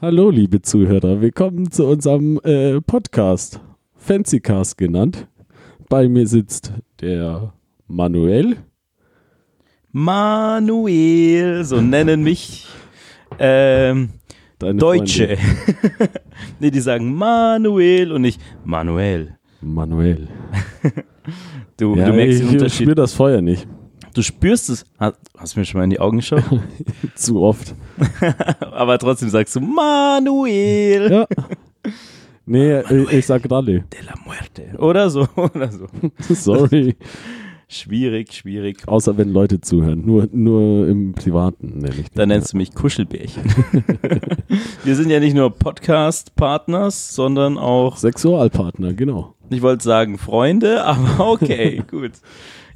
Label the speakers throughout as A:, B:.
A: Hallo, liebe Zuhörer, willkommen zu unserem äh, Podcast, Fancycast genannt. Bei mir sitzt der Manuel.
B: Manuel, so nennen mich ähm, Deutsche. nee, die sagen Manuel und nicht Manuel.
A: Manuel.
B: Du,
A: Ja,
B: du merkst den
A: ich
B: Unterschied.
A: spüre das Feuer nicht.
B: Du spürst es. Hast, du mir schon mal in die Augen geschaut?
A: Zu oft.
B: Aber trotzdem sagst du Manuel.
A: Ja. Nee, ich, ich sag Ralle.
B: De la muerte. Oder so, oder so.
A: Sorry.
B: Schwierig, schwierig.
A: Außer wenn Leute zuhören. Nur, nur im Privaten nenne ich dich.
B: Da nennst du mich Kuschelbärchen. Wir sind ja nicht nur Podcast-Partners, sondern auch
A: Sexualpartner, genau.
B: Ich wollte sagen Freunde, aber okay, gut.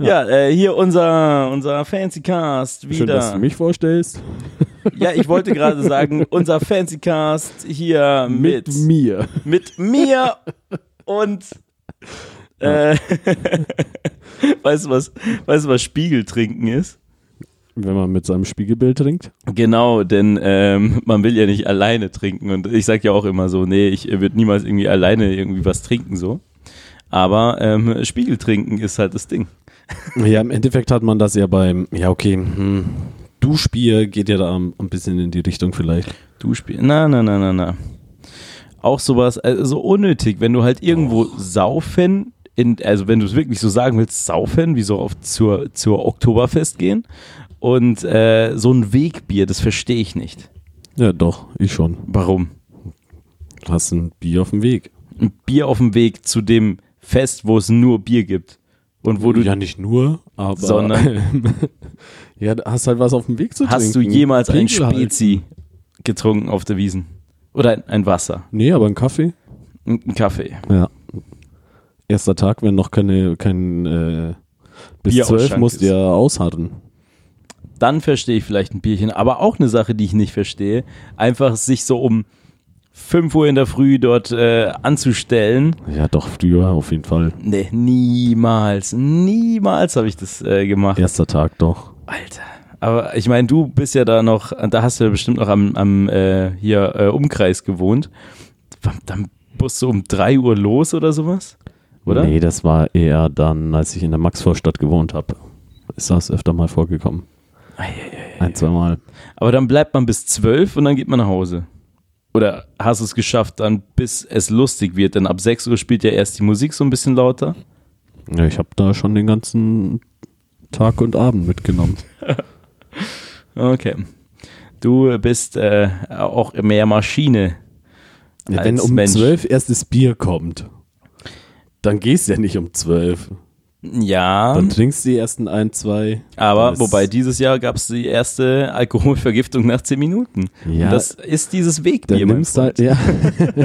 B: Ja, äh, hier unser, unser Fancy Cast
A: Schön, dass
B: wieder.
A: du mich vorstellst.
B: ja, ich wollte gerade sagen, unser Fancy Cast hier mit,
A: Mit mir.
B: mit mir und äh, weißt du was, weißt du was Spiegeltrinken ist?
A: Wenn man mit seinem Spiegelbild trinkt.
B: Genau, denn ähm, man will ja nicht alleine trinken und ich sag ja auch immer so, nee, ich würde niemals irgendwie alleine irgendwie was trinken so. Aber ähm, Spiegeltrinken ist halt das Ding.
A: Ja, im Endeffekt hat man das ja beim, ja okay, hm, Duschbier geht ja da ein bisschen in die Richtung vielleicht.
B: Duschbier. Na, na, na, na, na. Auch sowas, also so unnötig, wenn du halt irgendwo saufen, in, also wenn du es wirklich so sagen willst, saufen, wie so auf zur, zur Oktoberfest gehen und äh, so ein Wegbier, das verstehe ich nicht.
A: Ja, doch, ich schon.
B: Warum?
A: Du hast ein Bier auf dem Weg.
B: Ein Bier auf dem Weg zu dem Fest, wo es nur Bier gibt. Und wo du
A: ja nicht nur, aber
B: Sondern-
A: ja, hast halt was auf dem Weg zu
B: hast du
A: trinken.
B: jemals ein
A: Pegel halt.
B: Spezi getrunken auf der Wiesen? Oder ein, ein Wasser?
A: Nee, aber ein Kaffee.
B: Ein, ein Kaffee.
A: Ja. Erster Tag, wenn noch keine, kein äh, bis
B: Bier
A: zwölf musst du
B: ist.
A: ja ausharren.
B: dann verstehe ich vielleicht ein Bierchen. Aber auch eine Sache, die ich nicht verstehe, einfach sich so um 5 Uhr in der Früh dort äh, anzustellen.
A: Ja, doch, früher auf jeden Fall.
B: Nee, niemals, niemals habe ich das äh, gemacht.
A: Erster Tag doch.
B: Alter. Aber ich meine, du bist ja da noch, da hast du ja bestimmt noch am, am äh, hier äh, Umkreis gewohnt. Dann musst du um 3 Uhr los oder sowas? Oder?
A: Nee, das war eher dann, als ich in der Maxvorstadt gewohnt habe. Ist das öfter mal vorgekommen. Ein, zwei Mal.
B: Aber dann bleibt man bis 12 und dann geht man nach Hause. Oder hast du es geschafft, dann bis es lustig wird? Denn ab 6 Uhr spielt ja erst die Musik so ein bisschen lauter.
A: Ja, ich habe da schon den ganzen Tag und Abend mitgenommen.
B: Okay. Du bist äh, auch mehr Maschine.
A: Ja, wenn um
B: Mensch.
A: zwölf erst das Bier kommt, dann gehst du ja nicht um zwölf.
B: Ja,
A: Dann trinkst du die ersten ein, zwei.
B: aber wobei dieses Jahr gab es die erste Alkoholvergiftung nach 10 Minuten.
A: Ja,
B: Und das ist dieses
A: dann
B: Wegbier. mein
A: nimmst halt, ja.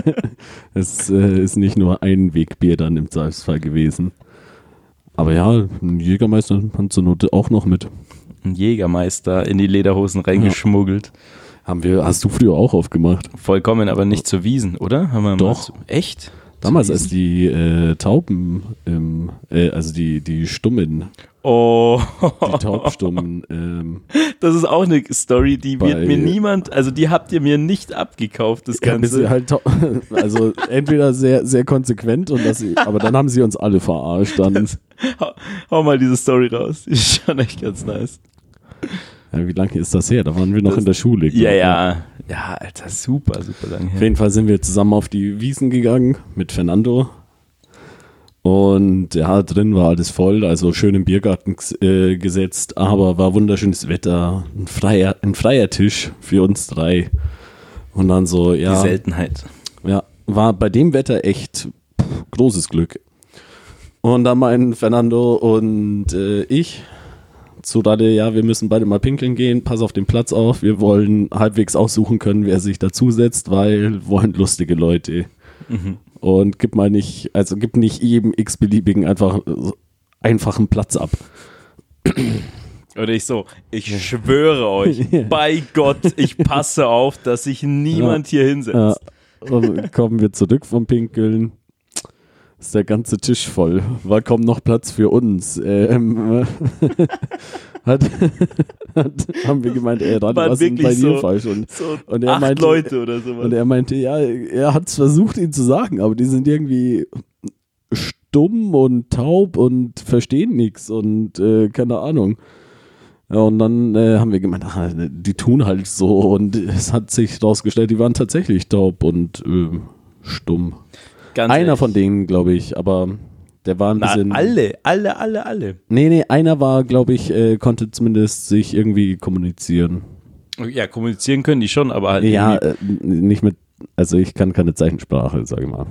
A: Es äh, ist nicht nur ein Wegbier dann im Zweifelsfall gewesen. Aber ja, ein Jägermeister hat zur Not auch noch mit.
B: Ein Jägermeister in die Lederhosen reingeschmuggelt.
A: Haben wir, hast du früher auch aufgemacht?
B: Vollkommen, aber nicht zur Wiesen, oder? Haben
A: Doch.
B: zu- Echt?
A: Damals, als die äh, Tauben, ähm, äh, also die, die Stummen,
B: Oh,
A: die Taubstummen, ähm,
B: das ist auch eine Story, die wird mir niemand, also die habt ihr mir nicht abgekauft, das Ganze.
A: halt, tau- also entweder sehr, sehr konsequent und das, aber dann haben sie uns alle verarscht. Dann,
B: hau, hau mal diese Story raus, die ist schon echt ganz nice.
A: Ja, wie lange ist das her? Da waren wir noch
B: Das-
A: in der Schule.
B: Ja,
A: glaub ich.
B: ja, ja, Alter, super, super lang
A: Auf
B: her.
A: jeden Fall sind wir zusammen auf die Wiesen gegangen mit Fernando. Und ja, drin war alles voll, also schön im Biergarten äh, gesetzt, aber war wunderschönes Wetter, ein freier, ein freier Tisch für uns drei. Und dann so,
B: Die
A: ja,
B: Seltenheit.
A: ja, war bei dem Wetter echt pff, großes Glück. Und dann meinen Fernando und äh, ich zu Rade, ja, wir müssen beide mal pinkeln gehen, pass auf den Platz auf, wir wollen halbwegs aussuchen können, wer sich dazusetzt, weil wir wollen lustige Leute.
B: Mhm.
A: Und gib mal nicht, also gib nicht jedem x-beliebigen einfach einfachen Platz ab.
B: Oder ich so, ich schwöre euch, bei Gott, ich passe auf, dass sich niemand hier hinsetzt.
A: Ja, kommen wir zurück vom Pinkeln. Ist der ganze Tisch voll. War kaum noch Platz für uns. Ähm, hat, hat, haben wir gemeint, ey,
B: Waren
A: was ist bei dir
B: so-
A: falsch? Und,
B: So
A: und er meinte,
B: Leute oder sowas.
A: Und er meinte, ja, er hat es versucht, ihnen zu sagen, aber die sind irgendwie stumm und taub und verstehen nichts und äh, keine Ahnung. Ja, und dann äh, haben wir gemeint, ach, die tun halt so und es hat sich rausgestellt, die waren tatsächlich taub und äh, stumm.
B: Ganz
A: einer
B: ehrlich.
A: von denen, glaube ich, aber der war ein
B: Na,
A: bisschen.
B: alle, alle, alle, alle.
A: Nee, nee, einer war, glaube ich, äh, konnte zumindest sich irgendwie kommunizieren.
B: Ja, kommunizieren können die schon, aber halt
A: Ja, äh, nicht mit, also ich kann keine Zeichensprache, sage ich mal.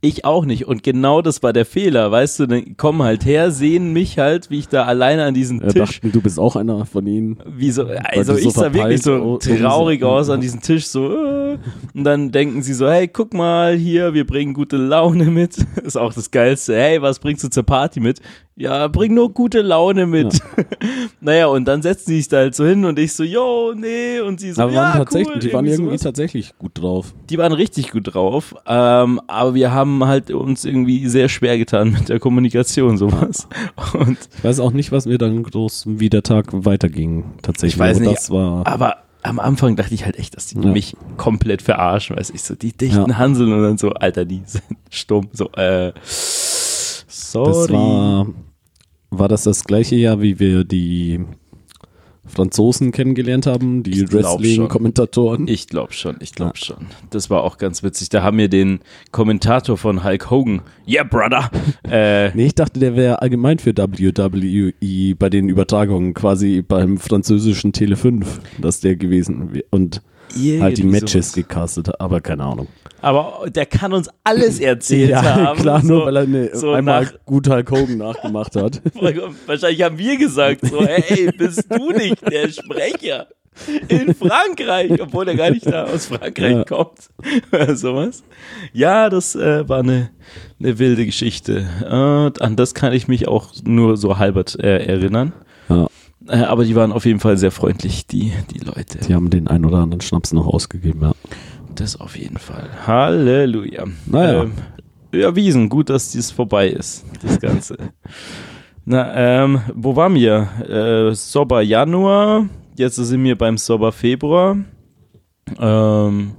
B: Ich auch nicht. Und genau das war der Fehler, weißt du, dann kommen halt her, sehen mich halt, wie ich da alleine an diesem
A: Er
B: Tisch,
A: dachten, du bist auch einer von ihnen.
B: wie so, also
A: so
B: ich sah wirklich so traurig aus an diesem Tisch, so, äh, und dann denken sie so, hey, guck mal hier, wir bringen gute Laune mit. Ist auch das Geilste. Hey, was bringst du zur Party mit? Ja, bring nur gute Laune mit. naja, und dann setzen sie sich da halt so hin und ich so, yo, nee, und sie so,
A: Aber
B: ja,
A: waren tatsächlich,
B: cool,
A: die waren irgendwie
B: sowas.
A: tatsächlich gut drauf.
B: Die waren richtig gut drauf, ähm, aber wir haben halt uns irgendwie sehr schwer getan mit der Kommunikation, sowas. Und
A: Ich weiß auch nicht, was mir dann groß, wie der Tag weiterging. Tatsächlich.
B: Ich weiß
A: aber
B: nicht,
A: Das war,
B: Aber am Anfang dachte ich halt echt, dass die
A: Ja.
B: mich komplett verarschen, weiß ich so, die dichten
A: Ja.
B: Hanseln und dann so, Alter, die sind stumm, so, äh, sorry.
A: das war, war das das gleiche Jahr, wie wir die Franzosen kennengelernt haben, die Wrestling-Kommentatoren.
B: ich glaube schon, ich glaube schon. Das war auch ganz witzig. Da haben wir den Kommentator von Hulk Hogan, yeah, brother, äh,
A: Nee, ich dachte, der wäre allgemein für WWE bei den Übertragungen, quasi beim französischen Tele 5, dass der gewesen wär- und halt die Matches
B: sowas.
A: gecastet hat, aber keine Ahnung.
B: Aber der kann uns alles erzählt
A: ja,
B: haben.
A: klar,
B: so,
A: nur weil er eine,
B: so
A: einmal
B: nach-
A: gut Hulk Hogan nachgemacht hat.
B: Wahrscheinlich haben wir gesagt, so, hey, bist du nicht der Sprecher in Frankreich, obwohl er gar nicht da aus Frankreich
A: Ja.
B: kommt. Oder sowas. Ja, das äh, war eine, eine wilde Geschichte. Äh, an das kann ich mich auch nur so halbert äh, erinnern. Äh, aber die waren auf jeden Fall sehr freundlich, die, die Leute.
A: die haben den ein oder anderen Schnaps noch ausgegeben, ja.
B: Das auf jeden Fall. Halleluja.
A: Naja.
B: Ähm, ja, Wiesen, gut, dass dies vorbei ist, das Ganze. Na, ähm, wo waren wir? Äh, Sober Januar, jetzt sind wir beim Sober Februar. Ähm,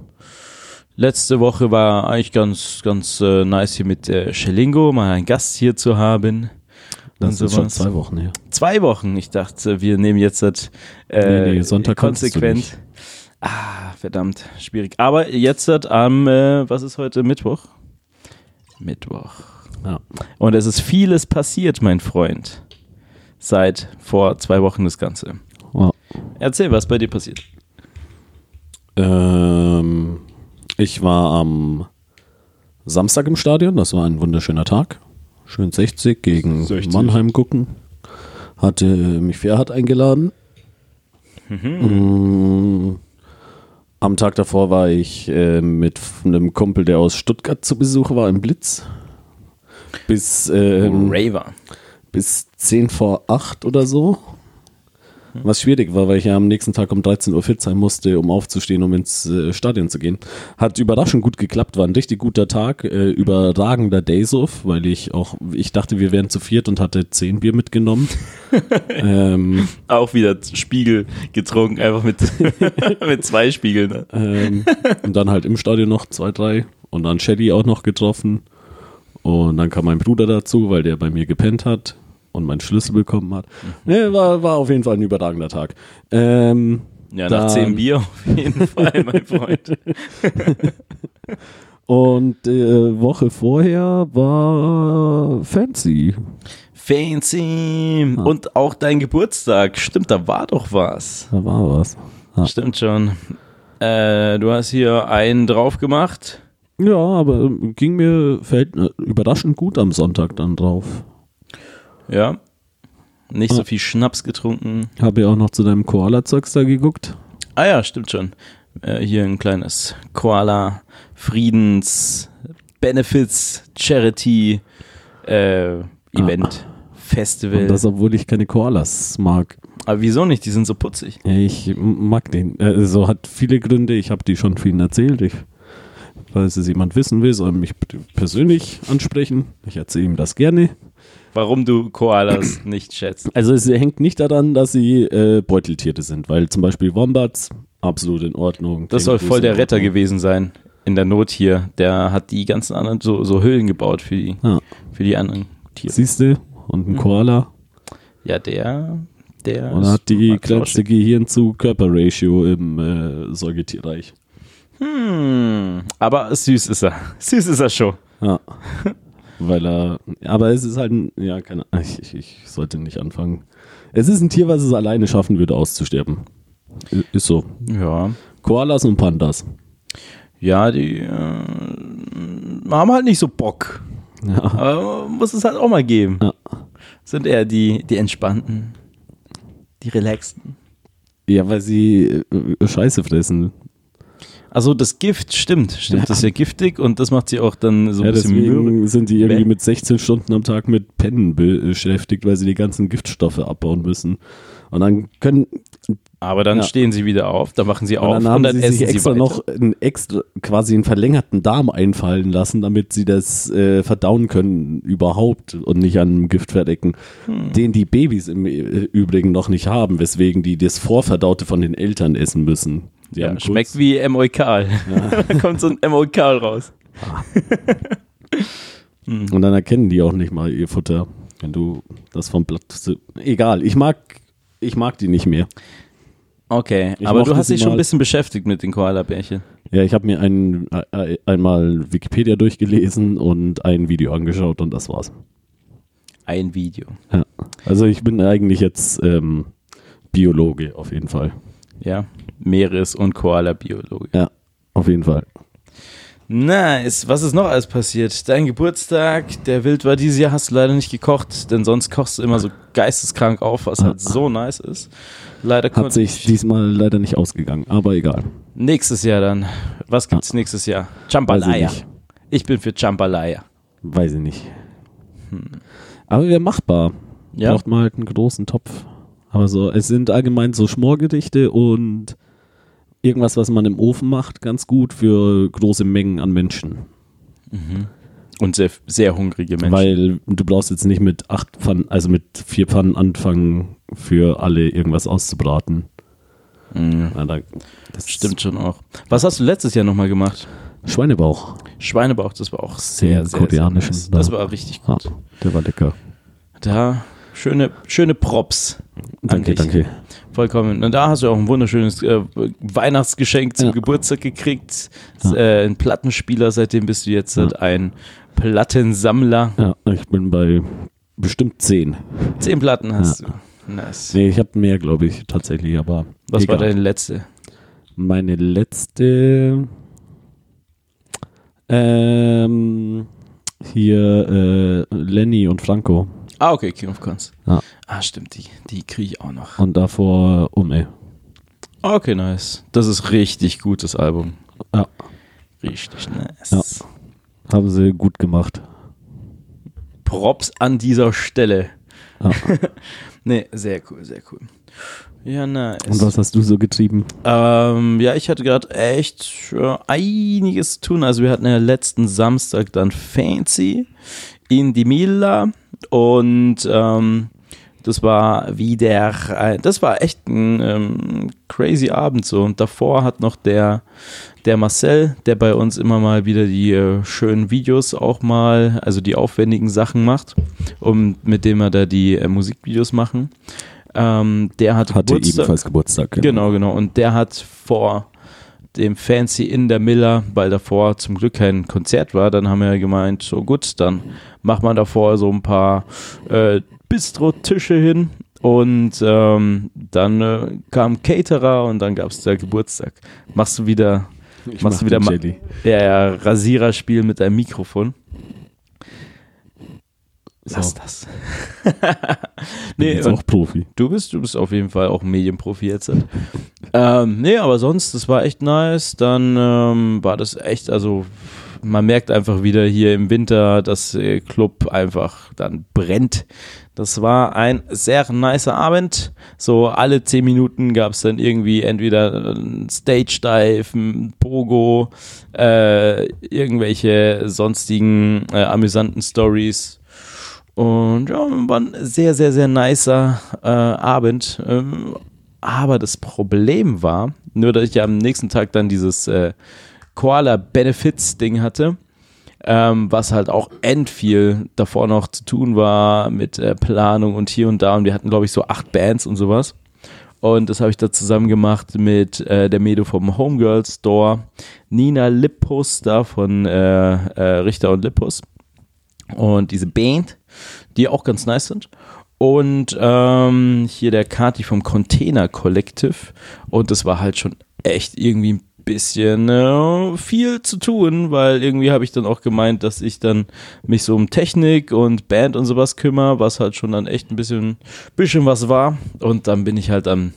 B: letzte Woche war eigentlich ganz, ganz äh, nice hier mit äh, Schelingo, mal einen Gast hier zu haben.
A: Das ist schon zwei Wochen her.
B: Zwei Wochen. Ich dachte, wir nehmen jetzt das äh,
A: Nee, nee, Sonntag
B: konsequent. Ah, verdammt, schwierig. Aber jetzt hat am, äh, was ist heute, Mittwoch? Mittwoch.
A: Ja.
B: Und es ist vieles passiert, mein Freund. Seit vor zwei Wochen das Ganze.
A: Ja.
B: Erzähl, was bei dir passiert.
A: Ähm, ich war am Samstag im Stadion, das war ein wunderschöner Tag. Schön 60 gegen
B: 60.
A: Mannheim gucken. Hatte mich Ferhat eingeladen. Mm, Am Tag davor war ich äh, mit einem Kumpel, der aus Stuttgart zu Besuch war, im Blitz. Bis, ähm,
B: Raver.
A: bis 10 vor 8 oder so. Was schwierig war, weil ich ja am nächsten Tag um 13 Uhr fit sein musste, um aufzustehen, um ins äh, Stadion zu gehen. Hat überraschend gut geklappt, war ein richtig guter Tag, äh, überragender Days-Off, weil ich auch, ich dachte, wir wären zu viert und hatte 10 Bier mitgenommen. ähm,
B: Auch wieder Spiegel getrunken, einfach mit, mit zwei Spiegeln. Ne?
A: ähm, und dann halt im Stadion noch zwei, drei und dann Shelly auch noch getroffen. Und dann kam mein Bruder dazu, weil der bei mir gepennt hat und meinen Schlüssel bekommen hat. Nee, war, war auf jeden Fall ein überragender Tag. Ähm,
B: Ja, nach zehn Bier auf jeden Fall, mein Freund.
A: Und äh, Woche vorher war Fancy.
B: Fancy. Und auch dein Geburtstag. Stimmt, da war doch was.
A: Da war was. Ja,
B: Stimmt schon. Äh, du hast hier einen drauf gemacht.
A: ja aber ähm, ging mir fällt, äh, überraschend gut am Sonntag dann drauf.
B: Ja. Nicht so viel Schnaps getrunken.
A: Habe ja auch noch zu deinem Koala-Zeugs da geguckt.
B: Ah ja, stimmt schon. Äh, hier ein kleines Koala Friedens Benefits Charity äh, Event Festival.
A: Und das, obwohl ich keine Koalas mag.
B: Aber wieso nicht? Die sind so putzig.
A: Ich mag den. Äh, so hat viele Gründe. Ich habe die schon vielen erzählt. Ich, falls es jemand wissen will, soll mich persönlich ansprechen. Ich erzähle ihm das gerne.
B: Warum du Koalas nicht schätzt.
A: Also es hängt nicht daran, dass sie äh, Beuteltiere sind, weil zum Beispiel Wombats absolut in Ordnung.
B: Das soll voll der Retter gewesen sein. In der Not hier. Der hat die ganzen anderen so, so Höhlen gebaut für die,
A: Ja.
B: für die anderen Tiere.
A: Siehst du? Und
B: Hm.
A: ein Koala.
B: Ja, der, der
A: Und hat die kleinste Gehirn zu Körperratio im äh, Säugetierreich.
B: Hm, aber süß ist er. Süß ist er schon.
A: Ja. Weil er, aber es ist halt, ein, ja, keine ich, ich, ich sollte nicht anfangen. Es ist ein Tier, was es alleine schaffen würde, auszusterben. Ist so.
B: Ja.
A: Koalas und Pandas.
B: Ja, die äh, haben halt nicht so Bock.
A: Ja.
B: Aber muss es halt auch mal geben.
A: Ja.
B: Sind eher die, die entspannten, die relaxten.
A: ja, weil sie äh, Scheiße fressen.
B: Also das Gift, stimmt, stimmt,
A: Ja.
B: das ist ja giftig und das macht sie auch dann so ein
A: Ja,
B: bisschen
A: deswegen sind die irgendwie mit 16 Stunden am Tag mit Pennen be- beschäftigt, weil sie die ganzen Giftstoffe abbauen müssen. Und dann können,
B: Aber dann
A: Ja.
B: stehen sie wieder auf, dann machen sie
A: und
B: auf
A: dann haben
B: und dann
A: sie
B: essen
A: sich
B: sie
A: extra
B: weiter.
A: noch einen extra, quasi einen verlängerten Darm einfallen lassen, damit sie das äh, verdauen können überhaupt und nicht an einem Gift verdecken,
B: Hm.
A: den die Babys im äh, Übrigen noch nicht haben, weswegen die das Vorverdaute von den Eltern essen müssen.
B: Ja, schmeckt wie Emoikal. da kommt so ein Emoikal raus.
A: Und dann erkennen die auch nicht mal ihr Futter, wenn du das vom Blatt. Egal, ich mag, ich mag die nicht mehr.
B: Okay,
A: Ich
B: aber du hast dich schon ein bisschen beschäftigt mit den Koala-Bärchen.
A: Ja, ich habe mir ein, äh, einmal Wikipedia durchgelesen und ein Video angeschaut und das war's.
B: Ein Video.
A: Ja. Also ich bin eigentlich jetzt ähm, Biologe auf jeden Fall.
B: Ja, Meeres- und Koala-Biologe.
A: Ja, auf jeden Fall.
B: Nice. Was ist noch alles passiert? Dein Geburtstag, der Wild war dieses Jahr, hast du leider nicht gekocht, denn sonst kochst du immer so geisteskrank auf, was halt so nice ist. Leider
A: Hat sich
B: ich
A: diesmal leider nicht ausgegangen, aber egal.
B: nächstes Jahr dann. Was gibt's nächstes Jahr? Jambalaya.
A: Ich
B: Ich bin für Jambalaya.
A: Weiß ich nicht. Aber wäre machbar.
B: Hm. Ja.
A: Braucht man halt einen großen Topf. Aber so, es sind allgemein so Schmorgerichte und irgendwas, was man im Ofen macht, ganz gut für große Mengen an Menschen.
B: Und sehr, sehr hungrige Menschen.
A: Weil du brauchst jetzt nicht mit acht Pfannen, also mit vier Pfannen anfangen, für alle irgendwas auszubraten.
B: Mhm.
A: Ja, da, das
B: Stimmt schon auch. Was hast du letztes Jahr nochmal gemacht?
A: Schweinebauch.
B: Schweinebauch, das war auch sehr, sehr,
A: koreanischen,
B: sehr nice. Das
A: da.
B: war richtig gut.
A: der war lecker.
B: Da, schöne, schöne Props. an
A: Danke, danke.
B: Vollkommen. Und da hast du auch ein wunderschönes äh, Weihnachtsgeschenk zum
A: Ja.
B: Geburtstag gekriegt.
A: Ja.
B: Äh, ein Plattenspieler, seitdem bist du jetzt
A: Ja.
B: ein Plattensammler.
A: Ja, ich bin bei bestimmt zehn.
B: Zehn Platten hast du. Nice.
A: Nee, ich habe mehr, glaube ich, tatsächlich, aber.
B: Was war
A: egal.
B: deine letzte?
A: Meine letzte. Ähm, hier äh, Lenny und Franco.
B: Ah, okay, King of Cons.
A: Ja.
B: Ah, stimmt, die, die kriege ich auch noch.
A: Und davor Ume.
B: Okay, nice. Das ist richtig gutes Album.
A: Ja.
B: Richtig nice.
A: Ja. Haben sie gut gemacht.
B: Props an dieser Stelle.
A: Ja.
B: nee, sehr cool, sehr cool. Ja, nice.
A: Und was hast du so getrieben?
B: Ähm, ja, ich hatte gerade echt äh, einiges zu tun. Also wir hatten ja letzten Samstag dann Fancy in die Mila und ähm, das war wieder, äh, das war echt ein ähm, crazy Abend so. Und davor hat noch der, der Marcel, der bei uns immer mal wieder die äh, schönen Videos auch mal, also die aufwendigen Sachen macht, um mit dem wir da die äh, Musikvideos machen. Ähm, der hatte,
A: Hatte
B: Geburtstag.
A: ebenfalls Geburtstag.
B: Genau, genau. Und der hat vor dem Fancy in der Miller, weil davor zum Glück kein Konzert war, dann haben wir gemeint, so gut, dann macht man davor so ein paar äh, Bistro-Tische hin und ähm, dann äh, kam Caterer und dann gab es der Geburtstag. Machst du wieder,
A: Ich
B: machst du
A: mach
B: wieder
A: den
B: ma-
A: Jelly.
B: ja, ja, Rasiererspiel mit deinem Mikrofon? Lass
A: So.
B: das.
A: Bin
B: nee,
A: jetzt
B: und
A: auch Profi.
B: Du bist, du bist auf jeden Fall auch Medienprofi jetzt. ähm, nee, aber sonst, das war echt nice. Dann ähm, war das echt, also man merkt einfach wieder hier im Winter, dass der Club einfach dann brennt. Das war ein sehr nicer Abend. So alle zehn Minuten gab es dann irgendwie entweder ein Stage Dive, ein Pogo, äh, irgendwelche sonstigen äh, amüsanten Stories. Und ja, war ein sehr, sehr, sehr nicer äh, Abend. Ähm, aber das Problem war, nur dass ich ja am nächsten Tag dann dieses äh, Koala Benefits Ding hatte, ähm, was halt auch end viel davor noch zu tun war mit äh, Planung und hier und da. Und wir hatten, glaube ich, so acht Bands und sowas. Und das habe ich da zusammen gemacht mit äh, der Medo vom Homegirl Store, Nina Lippus da von äh, äh, Richter und Lippus und diese Band, die auch ganz nice sind. Und ähm, hier der Kati vom Container Collective. Und das war halt schon echt irgendwie ein bisschen äh, viel zu tun, weil irgendwie habe ich dann auch gemeint, dass ich dann mich so um Technik und Band und sowas kümmere, was halt schon dann echt ein bisschen, bisschen was war. Und dann bin ich halt am,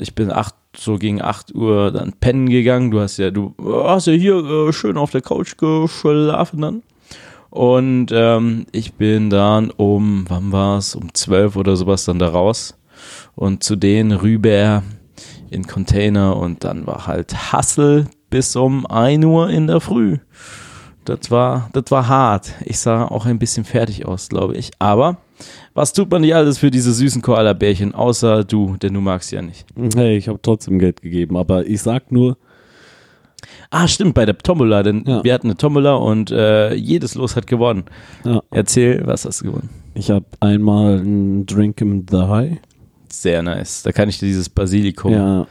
B: ich bin acht, so gegen 8 Uhr dann pennen gegangen. Du hast ja, du hast ja hier äh, schön auf der Couch geschlafen dann. Und ähm, ich bin dann um, wann war es, um 12 oder sowas dann da raus und zu denen rüber in Container und dann war halt Hassel bis um 1 Uhr in der Früh. Das war, das war hart. Ich sah auch ein bisschen fertig aus, glaube ich. Aber was tut man nicht alles für diese süßen Koala-Bärchen, außer du, denn du magst ja nicht.
A: Hey, ich habe trotzdem Geld gegeben, aber ich sag nur,
B: Ah, stimmt, bei der Tombola, denn
A: Ja.
B: wir hatten eine Tombola und äh, jedes Los hat gewonnen.
A: ja,
B: Erzähl, was hast du gewonnen?
A: ich habe einmal ein Drink in the High.
B: Sehr nice. Da kann ich dir dieses Basilikum-Ding
A: Ja,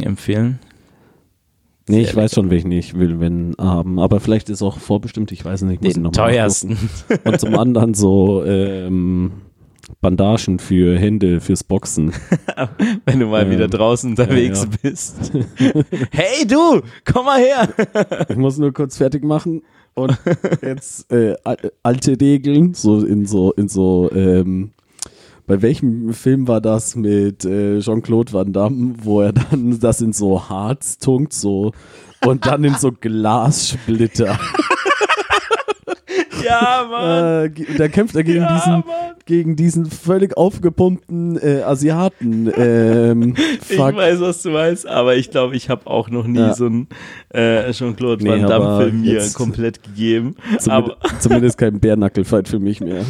A: äh, äh.
B: empfehlen.
A: Nee,
B: Sehr
A: ich weiß schon, welchen ich will, wenn haben. Aber vielleicht ist auch vorbestimmt, ich weiß nicht. Muss
B: Den teuersten.
A: Und zum anderen so ähm, Bandagen für Hände, fürs Boxen.
B: Wenn du mal
A: Ja.
B: wieder draußen unterwegs
A: Ja, ja.
B: bist. hey du, komm mal her.
A: Ich muss nur kurz fertig machen. Und jetzt äh, al- alte Regeln, so in so, in so, ähm, bei welchem Film war das mit äh, Jean-Claude Van Damme, wo er dann das in so Harz tunkt, so und dann in so Glassplitter.
B: Ja, Mann.
A: äh, da kämpft er gegen
B: Ja,
A: diesen,
B: Mann.
A: Gegen diesen völlig aufgepumpten äh, Asiaten. Ähm,
B: Ich weiß, was du meinst, aber ich glaube, ich habe auch noch nie
A: Ja.
B: so einen äh, Jean-Claude
A: Nee,
B: Van Damme
A: aber
B: Film mir komplett gegeben.
A: Zumindest,
B: Aber
A: zumindest kein Bärnackelfight für mich mehr.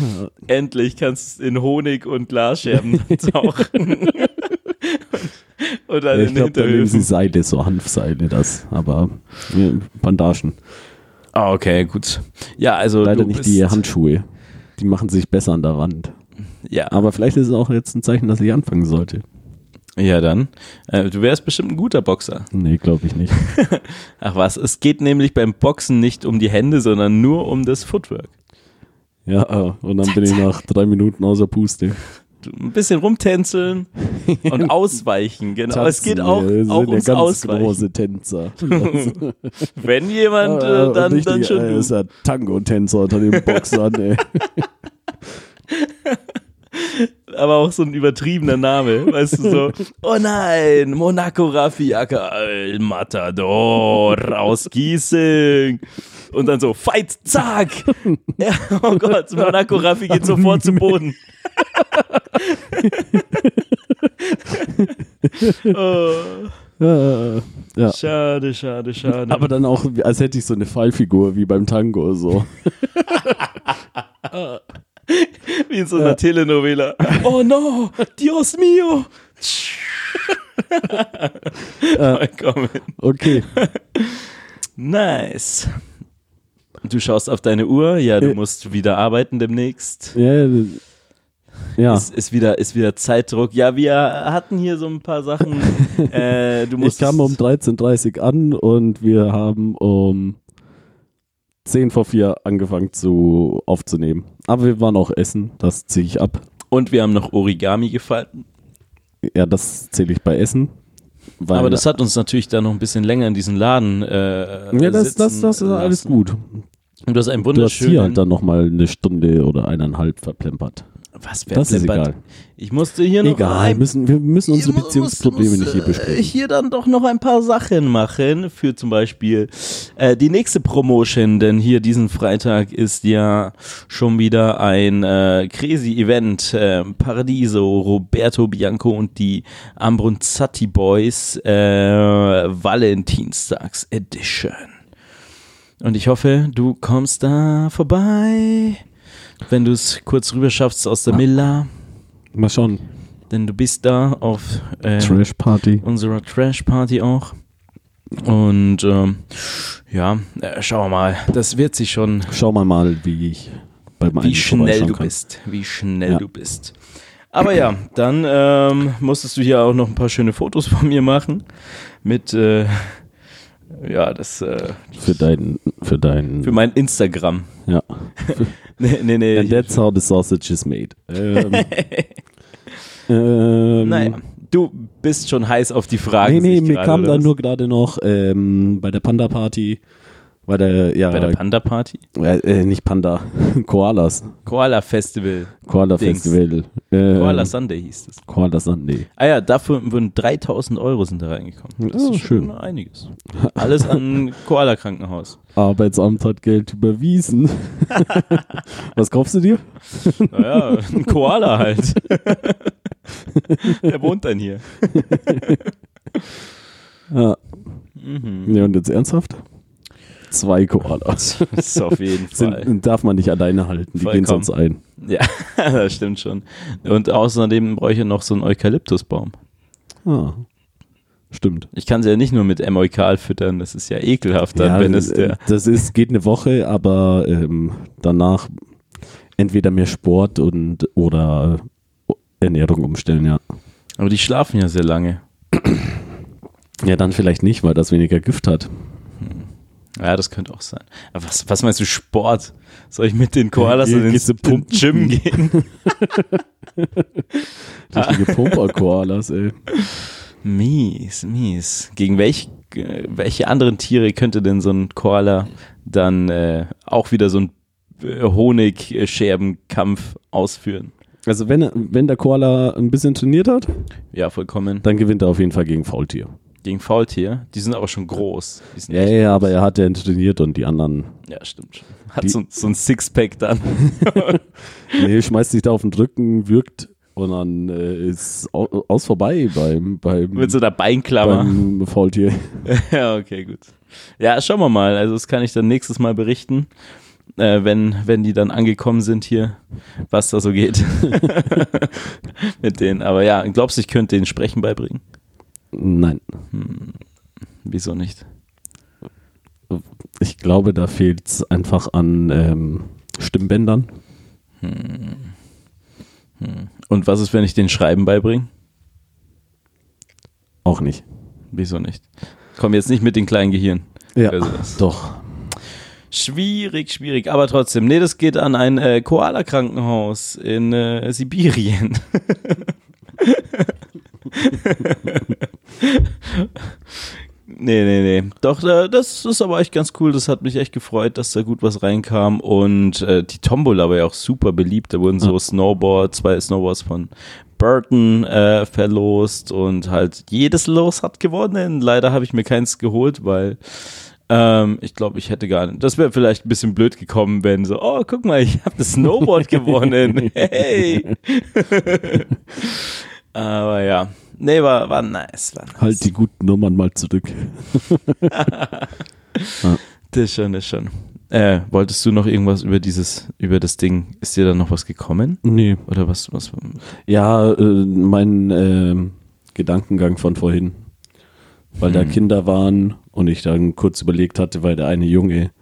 B: endlich kannst du in Honig und Glasscherben tauchen. und dann
A: ich
B: in
A: glaube, da nehmen sie. Seile, so Hanfseile, das. Aber Bandagen.
B: Ah, okay, gut. Ja, also
A: Leider
B: du
A: nicht
B: bist,
A: die Handschuhe. Die machen sich besser an der Wand.
B: Ja,
A: Aber vielleicht ist es auch jetzt ein Zeichen, dass ich anfangen sollte.
B: ja dann. Äh, du wärst bestimmt ein guter Boxer.
A: Nee, glaube ich nicht.
B: Ach was, es geht nämlich beim Boxen nicht um die Hände, sondern nur um das Footwork.
A: Ja, äh, und dann bin ich nach drei Minuten außer Puste.
B: Ein bisschen rumtänzeln und ausweichen, genau. es geht
A: Tanzen,
B: auch,
A: wir sind
B: auch
A: ja
B: ums
A: ganz
B: Ausweichen.
A: große Tänzer.
B: Wenn jemand,
A: Äh,
B: dann,
A: richtig,
B: dann schon
A: äh, ist ja Tango-Tänzer unter den Boxern, ey.
B: aber auch so ein übertriebener Name, weißt du so, oh nein, Monaco Raffiaka, El Matador aus Giesing. Und dann so, fight, zack. Ja, oh Gott, Monaco Raffi geht sofort zu Boden. oh,
A: Ja, ja.
B: schade, schade, schade.
A: Aber dann auch, als hätte ich so eine Fallfigur wie beim Tango, so.
B: Wie in so einer Telenovela. Oh no, Dios mio.
A: Okay.
B: Nice. Du schaust auf deine Uhr, ja, du musst wieder arbeiten demnächst.
A: Ja, ja.
B: Ist, ist, wieder, ist wieder Zeitdruck. Ja, wir hatten hier so ein paar Sachen. äh, du
A: Ich
B: musst
A: kam um 13.30 Uhr an und wir haben um 10 vor 4 angefangen zu aufzunehmen. Aber wir waren auch essen, das ziehe ich ab.
B: Und wir haben noch Origami gefalten.
A: Ja, das zähle ich bei Essen.
B: Aber das hat uns natürlich dann noch ein bisschen länger in diesen Laden äh,
A: ja, das, das, das ist alles gut.
B: Und du hast einen
A: Du hast hier halt dann nochmal eine Stunde oder eineinhalb verplempert.
B: Was,
A: Das ist egal.
B: Ich musste hier noch
A: Egal,
B: ein
A: müssen, wir müssen unsere Beziehungsprobleme
B: muss,
A: nicht hier
B: äh,
A: besprechen.
B: Hier dann doch noch ein paar Sachen machen für zum Beispiel äh, die nächste Promotion, denn hier diesen Freitag ist ja schon wieder ein äh, crazy Event. Äh, Paradiso, Roberto Bianco und die Ambronzatti Boys äh, Valentinstags Edition. Und ich hoffe, du kommst da vorbei. Wenn du es kurz rüber schaffst aus der. Milla,
A: Mal schauen.
B: denn du bist da auf äh,
A: Trash Party.
B: unserer Trash-Party auch. Und ähm, ja, äh, schauen wir mal. Das wird sich schon,
A: Schau mal mal, wie ich bei meinem
B: wie schnell du bist. Wie schnell
A: Ja.
B: du bist. Aber ja, dann ähm, musstest du hier auch noch ein paar schöne Fotos von mir machen. Mit, äh, ja, das äh,
A: Für deinen, für deinen,
B: für mein Instagram.
A: ja.
B: Nee, nee, nee.
A: And that's how the sausage is made. Ähm, ähm,
B: naja, du bist schon heiß auf die Frage.
A: Nee, nee, mir kam dann nur gerade noch ähm, bei der Panda-Party, bei der, ja,
B: bei der Panda-Party.
A: äh, äh, nicht Panda, Koalas,
B: Koala-Festival.
A: Koala-Festival. Äh,
B: Koala Sunday hieß es.
A: Koala Sunday.
B: Ah ja, dafür wurden 3000 Euro sind da reingekommen. Das
A: Ja,
B: ist schon
A: schön.
B: einiges. Alles an Koala-Krankenhaus.
A: Arbeitsamt hat Geld überwiesen. Was kaufst du dir?
B: Naja, ein Koala halt. Der wohnt dann hier.
A: Ja.
B: Mhm.
A: ja, und jetzt ernsthaft? Zwei Koalas.
B: Das ist auf jeden Fall.
A: Sind, darf man nicht alleine halten, die gehen
B: Vollkommen.
A: sonst ein.
B: Ja, das stimmt schon. Und außerdem bräuchte ich noch so einen Eukalyptusbaum.
A: Ah. Stimmt.
B: Ich kann sie ja nicht nur mit Emoikal füttern, das ist ja ekelhaft dann, wenn es der.
A: das ist, geht eine Woche, aber ähm, danach entweder mehr Sport und oder Ernährung umstellen, ja.
B: Aber die schlafen ja sehr lange.
A: Ja, dann vielleicht nicht, weil das weniger Gift hat.
B: Ja, das könnte auch sein. Aber was, was meinst du, Sport? Soll ich mit den Koalas in den,
A: pumpen?
B: Gym gehen?
A: Richtige Pumper-Koalas, ey.
B: Mies, mies. Gegen welch, äh, welche anderen Tiere könnte denn so ein Koala dann äh, auch wieder so ein äh, Honigscherbenkampf ausführen?
A: Also wenn, wenn der Koala ein bisschen trainiert hat,
B: Ja, vollkommen.
A: dann gewinnt er auf jeden Fall gegen Faultier.
B: Gegen Faultier, die sind aber schon groß.
A: Ja, ja, aber er hat ja trainiert und die anderen,
B: ja, stimmt. Hat so, so ein Sixpack dann.
A: nee, schmeißt sich da auf den Rücken, wirkt und dann äh, ist au- aus vorbei beim, beim,
B: Mit so einer Beinklammer.
A: beim Faultier.
B: Ja, okay, gut. Ja, schauen wir mal. Also das kann ich dann nächstes Mal berichten, äh, wenn, wenn die dann angekommen sind hier, was da so geht mit denen. Aber ja, glaubst du, ich könnte denen Sprechen beibringen?
A: Nein,
B: Wieso nicht?
A: ich glaube, da fehlt es einfach an ähm, Stimmbändern.
B: Und was ist, wenn ich denen Schreiben beibringe?
A: Auch nicht.
B: Wieso nicht? Komm jetzt nicht mit den kleinen Gehirn.
A: Ja,
B: Also
A: doch.
B: Schwierig, schwierig. Aber trotzdem, nee, das geht an ein äh, Koala-Krankenhaus in äh, Sibirien. nee, nee, nee. Doch, äh, das ist aber echt ganz cool. Das hat mich echt gefreut, dass da gut was reinkam. Und äh, die Tombola war ja auch super beliebt. Da wurden so Snowboard, zwei Snowboards von Burton äh, verlost und halt jedes Los hat gewonnen. Leider habe ich mir keins geholt, weil ähm, ich glaube, ich hätte gar nicht. Das wäre vielleicht ein bisschen blöd gekommen, wenn so, oh, guck mal, ich habe das Snowboard gewonnen. Hey. Aber ja. Nee, war, war nice. War nice.
A: Halt die guten Nummern mal zurück.
B: Das schon, das schon. Äh, wolltest du noch irgendwas über dieses, über das Ding? Ist dir da noch was gekommen?
A: Nee.
B: Oder was, was?
A: Ja, äh, mein ähm, Gedankengang von vorhin. Weil da
B: Hm.
A: Kinder waren und ich dann kurz überlegt hatte, weil der eine Junge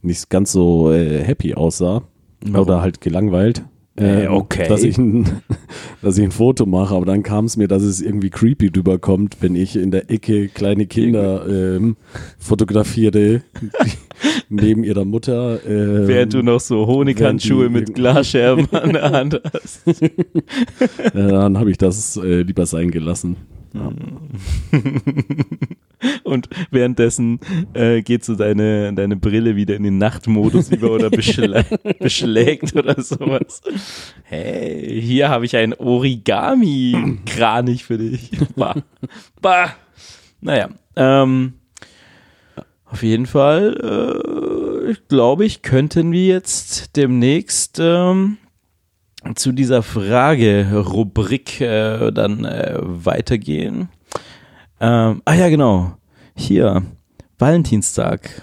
A: nicht ganz so äh, happy aussah
B: Warum?
A: oder halt gelangweilt.
B: Äh,
A: ähm,
B: okay.
A: Dass ich, ein, dass ich ein Foto mache, aber dann kam es mir, dass es irgendwie creepy rüberkommt, wenn ich in der Ecke kleine Kinder ähm, fotografiere, neben ihrer Mutter. Ähm,
B: Während du noch so Honighandschuhe
A: die-
B: mit Glasscherben an der Hand hast.
A: äh, dann habe ich das äh, lieber sein gelassen. Ja.
B: Und währenddessen äh, geht so deine, deine Brille wieder in den Nachtmodus über oder beschlä beschlägt oder sowas. Hey, hier habe ich ein Origami-Kranich für dich. Bah. Bah. Naja, ähm, auf jeden Fall, äh, glaube ich, könnten wir jetzt demnächst ähm, zu dieser Frage-Rubrik äh, dann äh, weitergehen. Ähm, ah ja, genau. Hier, Valentinstag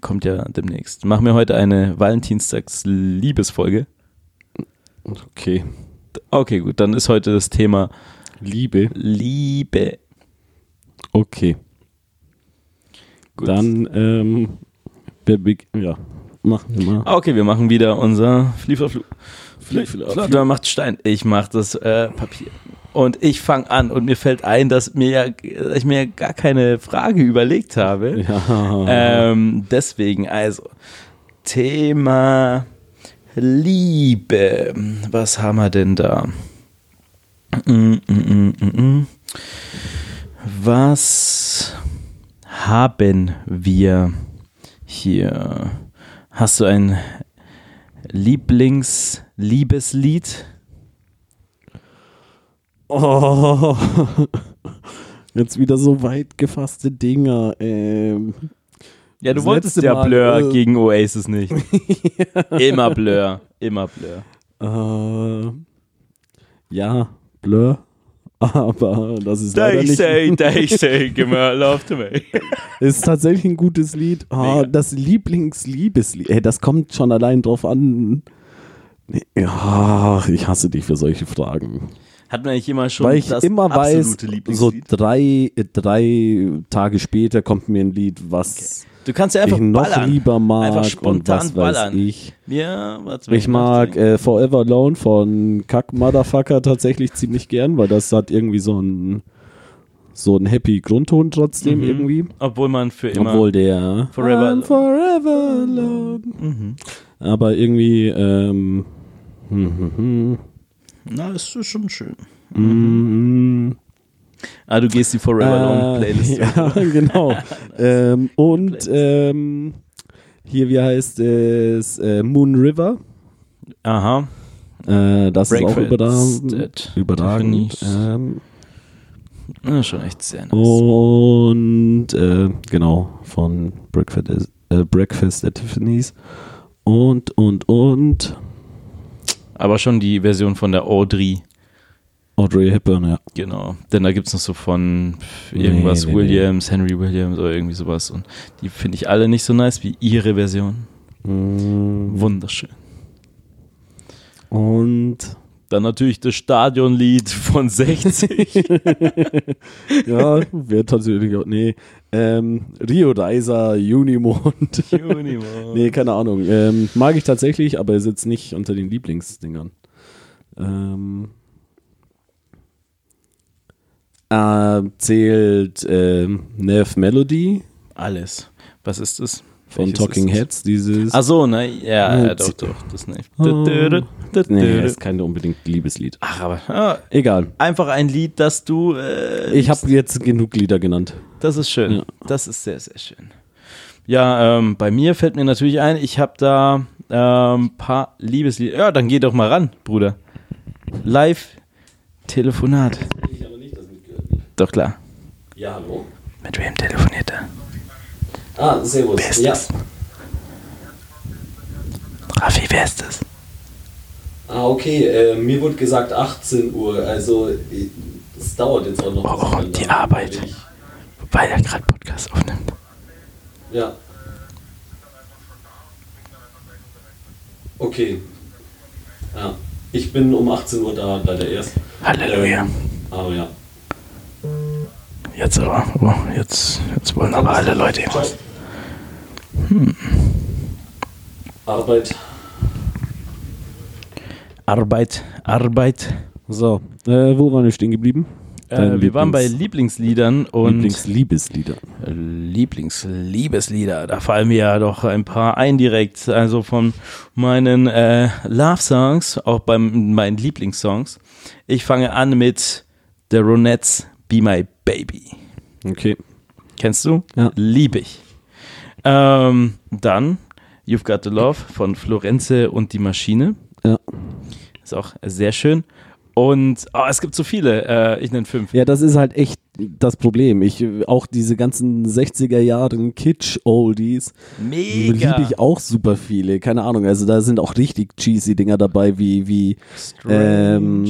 B: kommt ja demnächst. Machen wir heute eine Valentinstags-Liebesfolge.
A: Okay.
B: Okay, gut, dann ist heute das Thema
A: Liebe.
B: Liebe.
A: Okay.
B: Gut.
A: Dann, ähm, ja, machen wir mal.
B: Okay, wir machen wieder unser Flieferflug. Flatter macht Stein. Ich mach das äh, Papier. Und ich fange an und mir fällt ein, dass mir ja, dass ich mir gar keine Frage überlegt habe.
A: Ja.
B: Ähm, deswegen also Thema Liebe. Was haben wir denn da? Mm, mm, mm. Was haben wir hier? Hast du ein Lieblings-Liebeslied?
A: Oh, jetzt wieder so weit gefasste Dinger. Ähm,
B: Ja, du wolltest ja
A: Mal,
B: Blur
A: äh,
B: gegen Oasis nicht. Immer Blur, immer Blur.
A: äh, ja, Blur. Aber das ist leider
B: They
A: nicht.
B: say, they say, give my love to me.
A: ist tatsächlich ein gutes Lied.
B: Mega.
A: das Lieblingsliebeslied. Ey, das kommt schon allein drauf an. Ja, ich hasse dich für solche Fragen.
B: Hat man eigentlich immer schon
A: Weil ich
B: das
A: immer weiß, so drei, drei Tage später kommt mir ein Lied, was
B: Du kannst ja einfach
A: ich noch
B: ballern.
A: lieber mag
B: Einfach
A: und
B: spontan
A: was
B: ballern.
A: weiß ich.
B: Ja, warte,
A: Ich mag äh, Forever Alone von Kack Motherfucker tatsächlich ziemlich gern, weil das hat irgendwie so ein so ein happy Grundton trotzdem
B: Mhm.
A: irgendwie.
B: Obwohl man für immer.
A: Obwohl der
B: Forever
A: I'm forever alone.
B: Mhm.
A: Aber irgendwie ähm, hm, hm, hm,
B: Na, ist schon schön.
A: hm, hm.
B: Ah, du gehst die Forever Alone
A: Äh,
B: Playlist.
A: Ja, genau. ähm, und ähm, hier, wie heißt es? Äh, Moon River.
B: Aha.
A: Äh, das ist auch
B: Breakfast
A: überragend.
B: at
A: überragend.
B: Tiffany's.
A: Ähm,
B: Ja, schon echt sehr nice.
A: Und äh, genau, von Breakfast, äh, Breakfast at Tiffany's. Und, und, und
B: Aber schon die Version von der Audrey.
A: Audrey Hepburn, ja.
B: Genau. Denn da gibt es noch so von irgendwas
A: Nee, nee,
B: Williams, Henry Williams oder irgendwie sowas. Und die finde ich alle nicht so nice wie ihre Version.
A: Mm,
B: Wunderschön.
A: Und
B: Dann natürlich das Stadionlied von 60.
A: ja, wäre tatsächlich auch, nee, ähm, Rio Reiser, Unimond.
B: Junimond.
A: nee, keine Ahnung. Ähm, mag ich tatsächlich, aber ist jetzt nicht unter den Lieblingsdingern. Ähm, äh, zählt ähm, Nerve Melody
B: Alles. Was ist das?
A: Von
B: Welches
A: Talking
B: das?
A: Heads, dieses.
B: Ach so, ne? Ja,
A: Ja,
B: doch, doch. Das nicht.
A: Oh. nee, ist kein unbedingt Liebeslied.
B: Ach, aber ah,
A: Egal.
B: einfach ein Lied, das du. Äh,
A: Ich habe jetzt genug Lieder genannt.
B: Das ist schön.
A: Ja.
B: Das ist sehr, sehr schön. Ja, ähm, bei mir fällt mir natürlich ein, ich habe da ein ähm, paar Liebeslieder. Ja, dann geh doch mal ran, Bruder. Live Telefonat.
A: Ich aber nicht das mitgehört.
B: Doch klar.
A: Ja, hallo?
B: Mit wem telefoniert er?
A: Ah, servus.
B: Wer ist
A: ja.
B: das? Raffi, wer ist das?
A: Ah, okay. Äh, mir wurde gesagt 18 Uhr. Also, äh, es dauert jetzt auch noch.
B: Oh,
A: dann
B: die
A: da
B: Arbeit.
A: Ich-
B: Weil er gerade Podcast aufnimmt.
A: Ja. Okay. Ja. Ich bin um 18 Uhr da, leider erst.
B: Halleluja.
A: Ähm, aber ja.
B: Jetzt aber. Oh, jetzt, jetzt wollen aber alle Leute
A: Ciao.
B: Was.
A: Arbeit.
B: Arbeit, Arbeit.
A: So, äh, wo waren wir stehen geblieben?
B: Äh, wir waren bei
A: Lieblings-
B: Lieblingsliedern und
A: Lieblingsliebeslieder.
B: Lieblingsliebeslieder. Da fallen mir ja doch ein paar ein direkt. Also von meinen äh, Love-Songs, auch bei meinen Lieblingssongs. Ich fange an mit The Ronettes Be My Baby.
A: Okay.
B: Kennst du?
A: Ja.
B: Lieb ich. Ähm, dann You've Got the Love von Florenze und die Maschine.
A: Ja.
B: Ist auch sehr schön. Und oh, es gibt so viele. Äh, ich nenne fünf.
A: Ja, das ist halt echt das Problem. Ich auch diese ganzen 60er Jahren Kitsch Oldies
B: Mega.
A: liebe ich auch super viele. Keine Ahnung, also da sind auch richtig cheesy Dinger dabei wie wie ähm,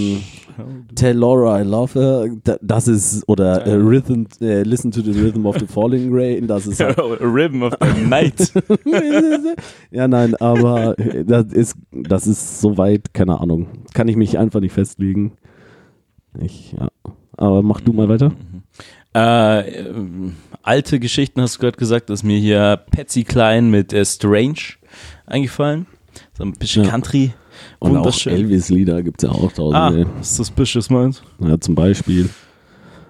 A: Tell Laura I Love Her. Da- Das ist oder äh, Rhythm äh, Listen to the Rhythm of the Falling Rain. Das ist halt,
B: Rhythm of the Night.
A: ja nein, aber das ist das ist soweit keine Ahnung. Kann ich mich einfach nicht festlegen. Ich ja. Aber mach du mal weiter.
B: Äh, ähm, alte Geschichten hast du gerade gesagt, dass mir hier Patsy Klein mit äh, Strange eingefallen. So ein bisschen
A: Ja.
B: Country.
A: Und auch. Elvis-Lieder gibt es ja auch
B: Ah,
A: tausende.
B: was suspicious meint.
A: Ja, zum Beispiel.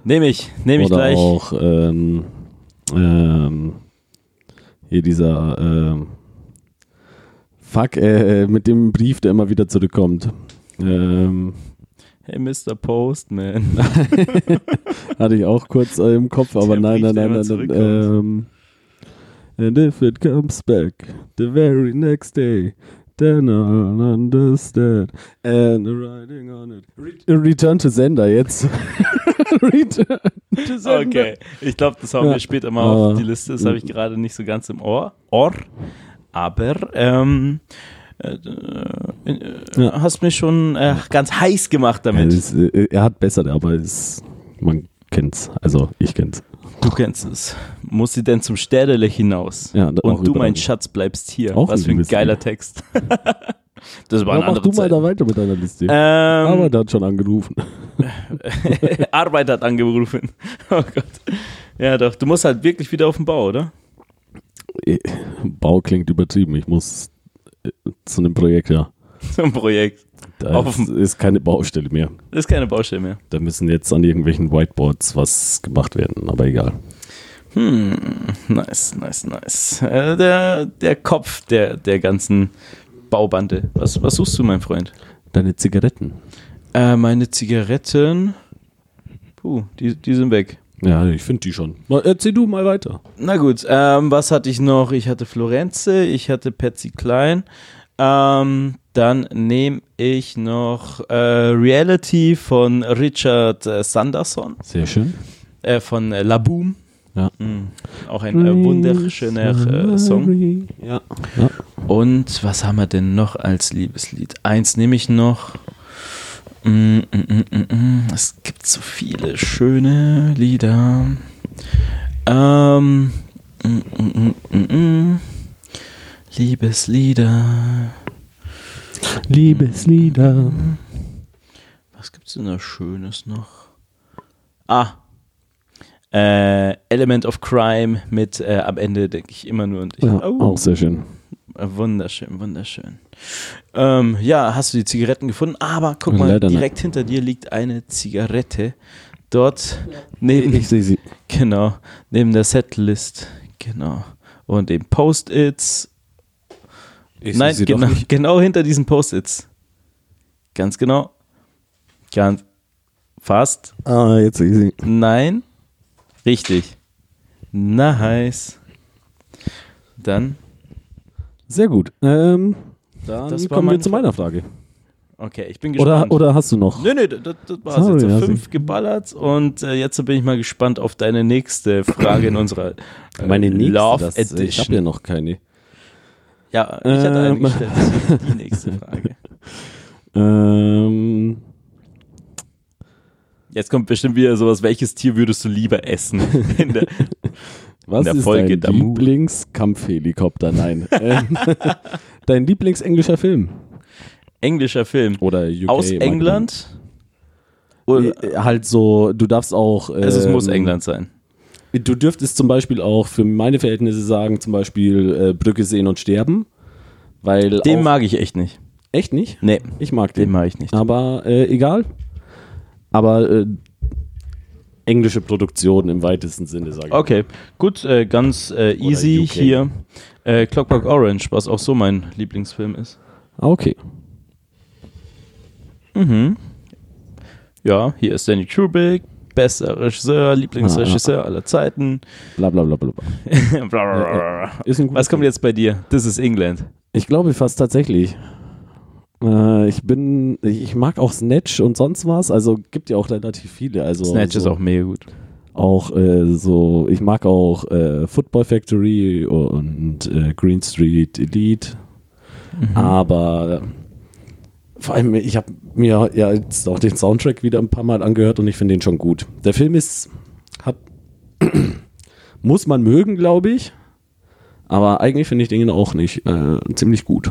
B: Nehme ich, nehme ich
A: Oder
B: gleich.
A: auch ähm, ähm, hier dieser ähm, Fuck, äh, mit dem Brief, der immer wieder zurückkommt. Ähm,
B: Hey, Mr. Postman.
A: hatte ich auch kurz äh, im Kopf, aber nein, nein, nein, nein, nein. Ähm, and if it comes back the very next day, then I'll understand. And writing on it. Re return to Sender jetzt. return to Sender.
B: Okay, ich glaube, das hauen
A: Ja.
B: wir später mal auf
A: Aber-
B: die Liste. Das habe ich gerade nicht so ganz im Ohr. Ohr. Aber ähm, äh, äh,
A: Ja.
B: hast mich schon äh, ganz heiß gemacht
A: Ja,
B: damit.
A: das, äh, er hat bessere, aber es, man kennt's. Also ich kenn's.
B: Du kennst es. Muss sie denn zum Städele hinaus?
A: Ja,
B: Und du, mein. Schatz, bleibst hier.
A: Auch
B: Was
A: ein
B: für ein
A: Liebeslied.
B: geiler Text. das war
A: Aber
B: eine
A: mach du mal
B: Zeit.
A: da weiter mit deiner Liste. aber
B: Ähm,
A: der hat schon angerufen.
B: Arbeit hat angerufen. Oh Gott. Ja, doch. Du musst halt wirklich wieder auf den Bau, oder?
A: Äh, Bau klingt übertrieben. Ich muss äh, zu einem Projekt, ja.
B: Zum Projekt.
A: Da
B: Auf
A: ist, ist keine Baustelle mehr.
B: Ist keine Baustelle mehr.
A: Da müssen jetzt an irgendwelchen Whiteboards was gemacht werden, aber egal.
B: Hm, nice, nice, nice. Äh, der, der Kopf der, der ganzen Baubande. Was, was suchst du, mein Freund?
A: Deine Zigaretten.
B: Äh, meine Zigaretten. Puh, die, die sind weg.
A: Ja, ich finde die schon. Erzähl du mal weiter.
B: Na gut, ähm, was hatte ich noch? Ich hatte Florenze, ich hatte Patsy Klein. Ähm, dann nehme ich noch äh, Reality von Richard äh, Sanderson,
A: Sehr schön.
B: äh, von äh, La Boom.
A: Ja.
B: Mm, auch ein äh, wunderschöner äh, Song.
A: Ja. ja.
B: Und was haben wir denn noch als Liebeslied? Eins nehme ich noch. Mm, mm, mm, mm, mm. Es gibt so viele schöne Lieder. Ähm, mm, mm, mm, mm, mm. Liebeslieder.
A: Liebeslieder.
B: Was gibt's denn da Schönes noch? Ah. Äh, Element of Crime mit äh, am Ende denke ich immer nur und ich.
A: Ja,
B: oh.
A: Auch sehr schön.
B: Äh, Wunderschön, wunderschön. Ähm, ja, hast du die Zigaretten gefunden? Aber guck mal,
A: Leider nicht.
B: direkt hinter dir liegt eine Zigarette. Dort neben,
A: Ich sehe sie.
B: genau, neben der Setlist. Genau. Und den Post-its.
A: Ich
B: Nein, genau,
A: nicht.
B: genau hinter diesen Post-its. Ganz genau. Ganz fast.
A: Ah, jetzt ich sie.
B: Nein. Richtig. Nice. Dann,
A: Sehr gut. Ähm, dann kommen wir zu meiner Frage.
B: okay, ich bin
A: Oder,
B: gespannt.
A: oder hast du noch?
B: Nee, nee, das, das war's
A: Sorry,
B: jetzt. So fünf geballert und äh, jetzt bin ich mal gespannt auf deine nächste Frage in unserer äh,
A: Meine nächste,
B: Love
A: das, ich habe
B: Edition.
A: ja noch keine.
B: Ja, ich hatte eine
A: Ähm.
B: gestellt, die nächste Frage.
A: Ähm,
B: Jetzt kommt bestimmt wieder sowas, welches Tier würdest du lieber essen? In der,
A: was
B: der
A: ist
B: Folge
A: dein
B: Damu.
A: Lieblingskampfhelikopter? Nein. dein Lieblingsenglischer Film?
B: englischer Film.
A: Oder UK?
B: Aus England? Oder,
A: Äh, Halt so, du darfst auch.
B: also es muss
A: ähm,
B: England sein.
A: Du dürftest zum Beispiel auch für meine Verhältnisse sagen, zum Beispiel äh, Brücke sehen und sterben. Weil.
B: Den mag ich echt nicht.
A: Echt nicht?
B: Nee,
A: Ich mag
B: den
A: den.
B: mag ich nicht.
A: Aber äh, egal. Aber äh, englische Produktion im weitesten Sinne, sage ich.
B: Okay, gut, äh, ganz äh, easy
A: UK.
B: hier. Äh, Clockwork Orange, was auch so mein Lieblingsfilm ist.
A: Ah, Okay.
B: Mhm. Ja, hier ist Danny Kubrick, bester Regisseur, Lieblingsregisseur aller Zeiten.
A: Bla bla bla bla. bla.
B: Blablabla.
A: Ist ein guter
B: Was kommt
A: Film.
B: jetzt bei dir? This is England.
A: Ich glaube fast tatsächlich. Äh, ich bin, ich mag auch Snatch und sonst was. Also gibt ja auch relativ viele. Also
B: Snatch
A: so.
B: ist auch mega gut.
A: auch äh, so, ich mag auch äh, Football Factory und äh, Green Street Elite,
B: Mhm.
A: aber vor allem, ich habe mir ja jetzt auch den Soundtrack wieder ein paar Mal angehört und ich finde den schon gut. Der Film ist, hat, muss man mögen, glaube ich, aber eigentlich finde ich den auch nicht äh, ziemlich gut.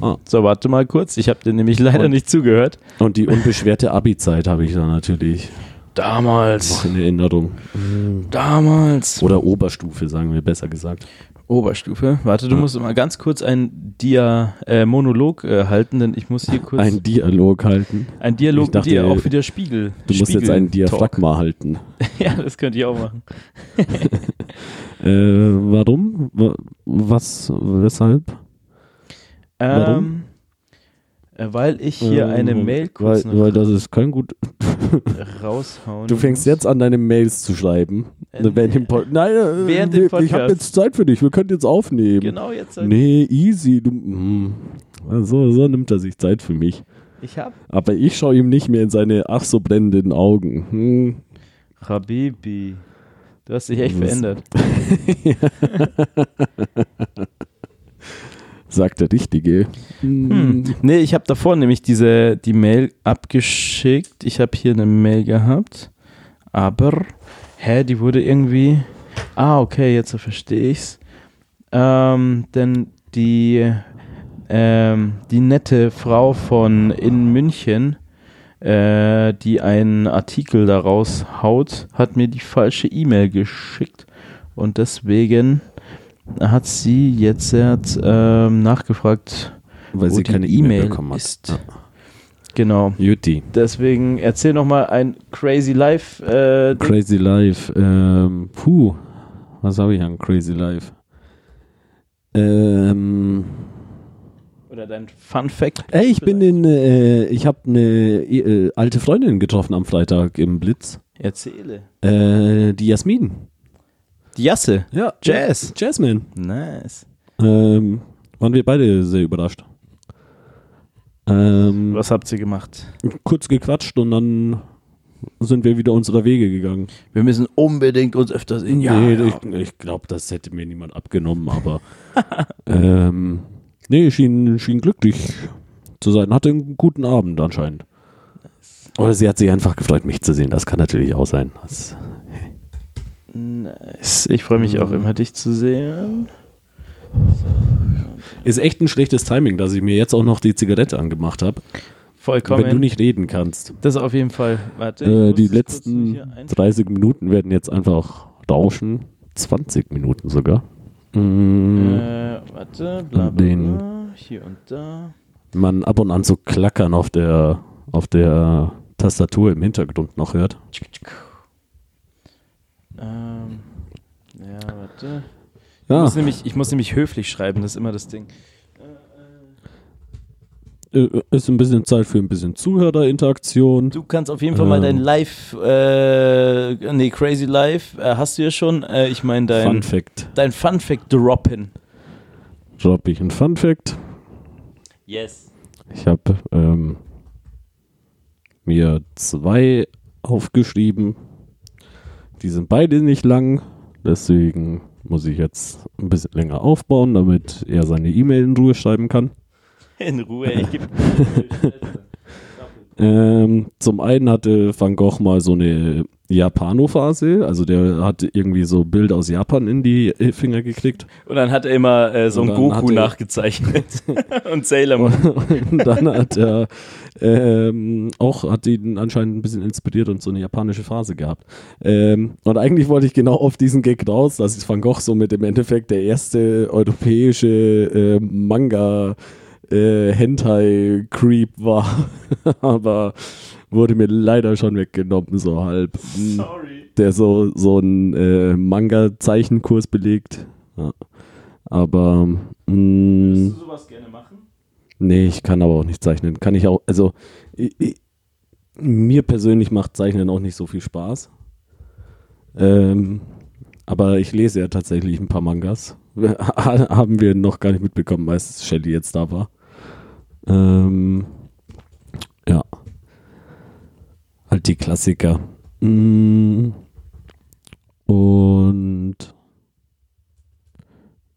A: Ah.
B: So, warte mal kurz. Ich habe dir nämlich leider
A: Und-
B: nicht zugehört.
A: Und die unbeschwerte Abi-Zeit habe ich da natürlich noch
B: Damals.
A: in Erinnerung.
B: Damals.
A: Oder Oberstufe, sagen wir besser gesagt.
B: Oberstufe. Warte, du musst mal ganz kurz einen Dia äh, Monolog äh, halten, denn ich muss hier kurz
A: Ein Dialog halten.
B: ein Dialog
A: Ich dachte,
B: mit dir auch für der Spiegel.
A: Du musst jetzt ein
B: Spiegel-Talk.
A: Diaphragma halten.
B: Ja, das könnte ich auch machen.
A: Äh, warum? Wa- Was? Weshalb? Warum?
B: Ähm, äh, weil ich hier eine
A: Ähm,
B: Mail kurz
A: weil,
B: noch
A: weil das ist kein gut.
B: raushauen
A: Du fängst jetzt an, deine Mails zu schreiben.
B: Äh,
A: während dem Pod Nein, äh,
B: während dem
A: wir- ich habe
B: Podcast.
A: jetzt Zeit für dich. Wir können jetzt aufnehmen.
B: Genau jetzt. sag-
A: Nee, easy. Du, mm. so, so nimmt er sich Zeit für mich.
B: Ich hab
A: Aber ich schaue ihm nicht mehr in seine ach so brennenden Augen. Hm.
B: Habibi. Du hast dich echt
A: Das-
B: verändert.
A: Sagt der Richtige.
B: Hm. Nee, ich habe davor nämlich diese die Mail abgeschickt. Ich habe hier eine Mail gehabt, aber hä, die wurde irgendwie Ah, okay, jetzt verstehe ich's. Ähm, denn die ähm, die nette Frau von in München, äh, die einen Artikel daraus haut, hat mir die falsche E-Mail geschickt und deswegen hat sie jetzt ähm, nachgefragt,
A: Weil sie keine E-Mail
B: E-Mail
A: bekommen hat.
B: ist. Genau.
A: Juti.
B: Deswegen erzähl noch mal ein Crazy Life. Äh.
A: Crazy Life. Ähm, puh. Was habe ich an Crazy Life? Ähm,
B: Oder dein Fun Fact.
A: ey, ich bin in, äh, ich habe eine äh, alte Freundin getroffen am Freitag im Blitz.
B: Erzähle.
A: Äh, die Jasmin.
B: Die Jasse.
A: Ja.
B: Jazz.
A: Jasmine.
B: Nice.
A: Ähm, waren wir beide sehr überrascht. Ähm,
B: Was habt ihr gemacht?
A: kurz gequatscht und dann sind wir wieder unserer Wege gegangen.
B: Wir müssen unbedingt uns öfters in
A: nee, ich, ich glaube, das hätte mir niemand abgenommen, aber ähm, nee, schien, schien glücklich zu sein. Hatte einen guten Abend anscheinend. Oder sie hat sich einfach gefreut, mich zu sehen. Das kann natürlich auch sein. Das,
B: Nice. Ich freue mich auch immer, dich zu sehen.
A: ist echt ein schlechtes Timing, dass ich mir jetzt auch noch die Zigarette angemacht habe.
B: Vollkommen.
A: Wenn du nicht reden kannst.
B: das auf jeden Fall. Warte.
A: Äh, die letzten
B: hier ein-
A: 30 Minuten werden jetzt einfach rauschen. 20 Minuten sogar. Mm,
B: Äh, warte. Bla, bla,
A: Den-
B: bla. Hier und da.
A: man ab und an so klackern auf der, auf der Tastatur im Hintergrund noch hört.
B: Ähm, ja, warte. Ich,
A: Ja,
B: muss nämlich, ich muss nämlich höflich schreiben, das ist immer das Ding.
A: äh, ist ein bisschen Zeit für ein bisschen Zuhörerinteraktion.
B: Du kannst auf jeden Fall mal
A: Ähm.
B: dein Live, äh, nee, Crazy Live, äh, hast du ja schon. Äh, ich meine, dein
A: Fun Fact.
B: dein Fun Fact droppen.
A: Drop ich ein Fun Fact.
B: Yes.
A: Ich habe ähm, mir zwei aufgeschrieben. Die sind beide nicht lang. Deswegen muss ich jetzt ein bisschen länger aufbauen, damit er seine E-Mail in Ruhe schreiben kann.
B: In Ruhe, ich geb
A: Ähm, zum einen hatte Van Gogh mal so eine Japano-Phase, also der hat irgendwie so Bilder aus Japan in die Finger gekriegt.
B: Und dann hat er immer äh, so
A: Und
B: ein
A: dann hat
B: Goku nachgezeichnet. Und Sailor Moon.
A: Und dann hat er ähm, auch, hat ihn anscheinend ein bisschen inspiriert und so eine japanische Phase gehabt. Ähm, und eigentlich wollte ich genau auf diesen Gag raus, dass es Van Gogh so mit im Endeffekt der erste europäische äh, Manga äh, Hentai-Creep war. Aber wurde mir leider schon weggenommen, so halb. Hm
B: Sorry.
A: der so, so einen äh, Manga-Zeichenkurs belegt. Ja. Aber mh,
B: sowas gerne machen?
A: nee, ich kann aber auch nicht zeichnen. Kann ich auch, also ich, ich, mir persönlich macht Zeichnen auch nicht so viel Spaß. Ähm, aber ich lese ja tatsächlich ein paar Mangas. Haben wir noch gar nicht mitbekommen, als Shelly jetzt da war. Ähm, ja. Halt die Klassiker. Mm. Und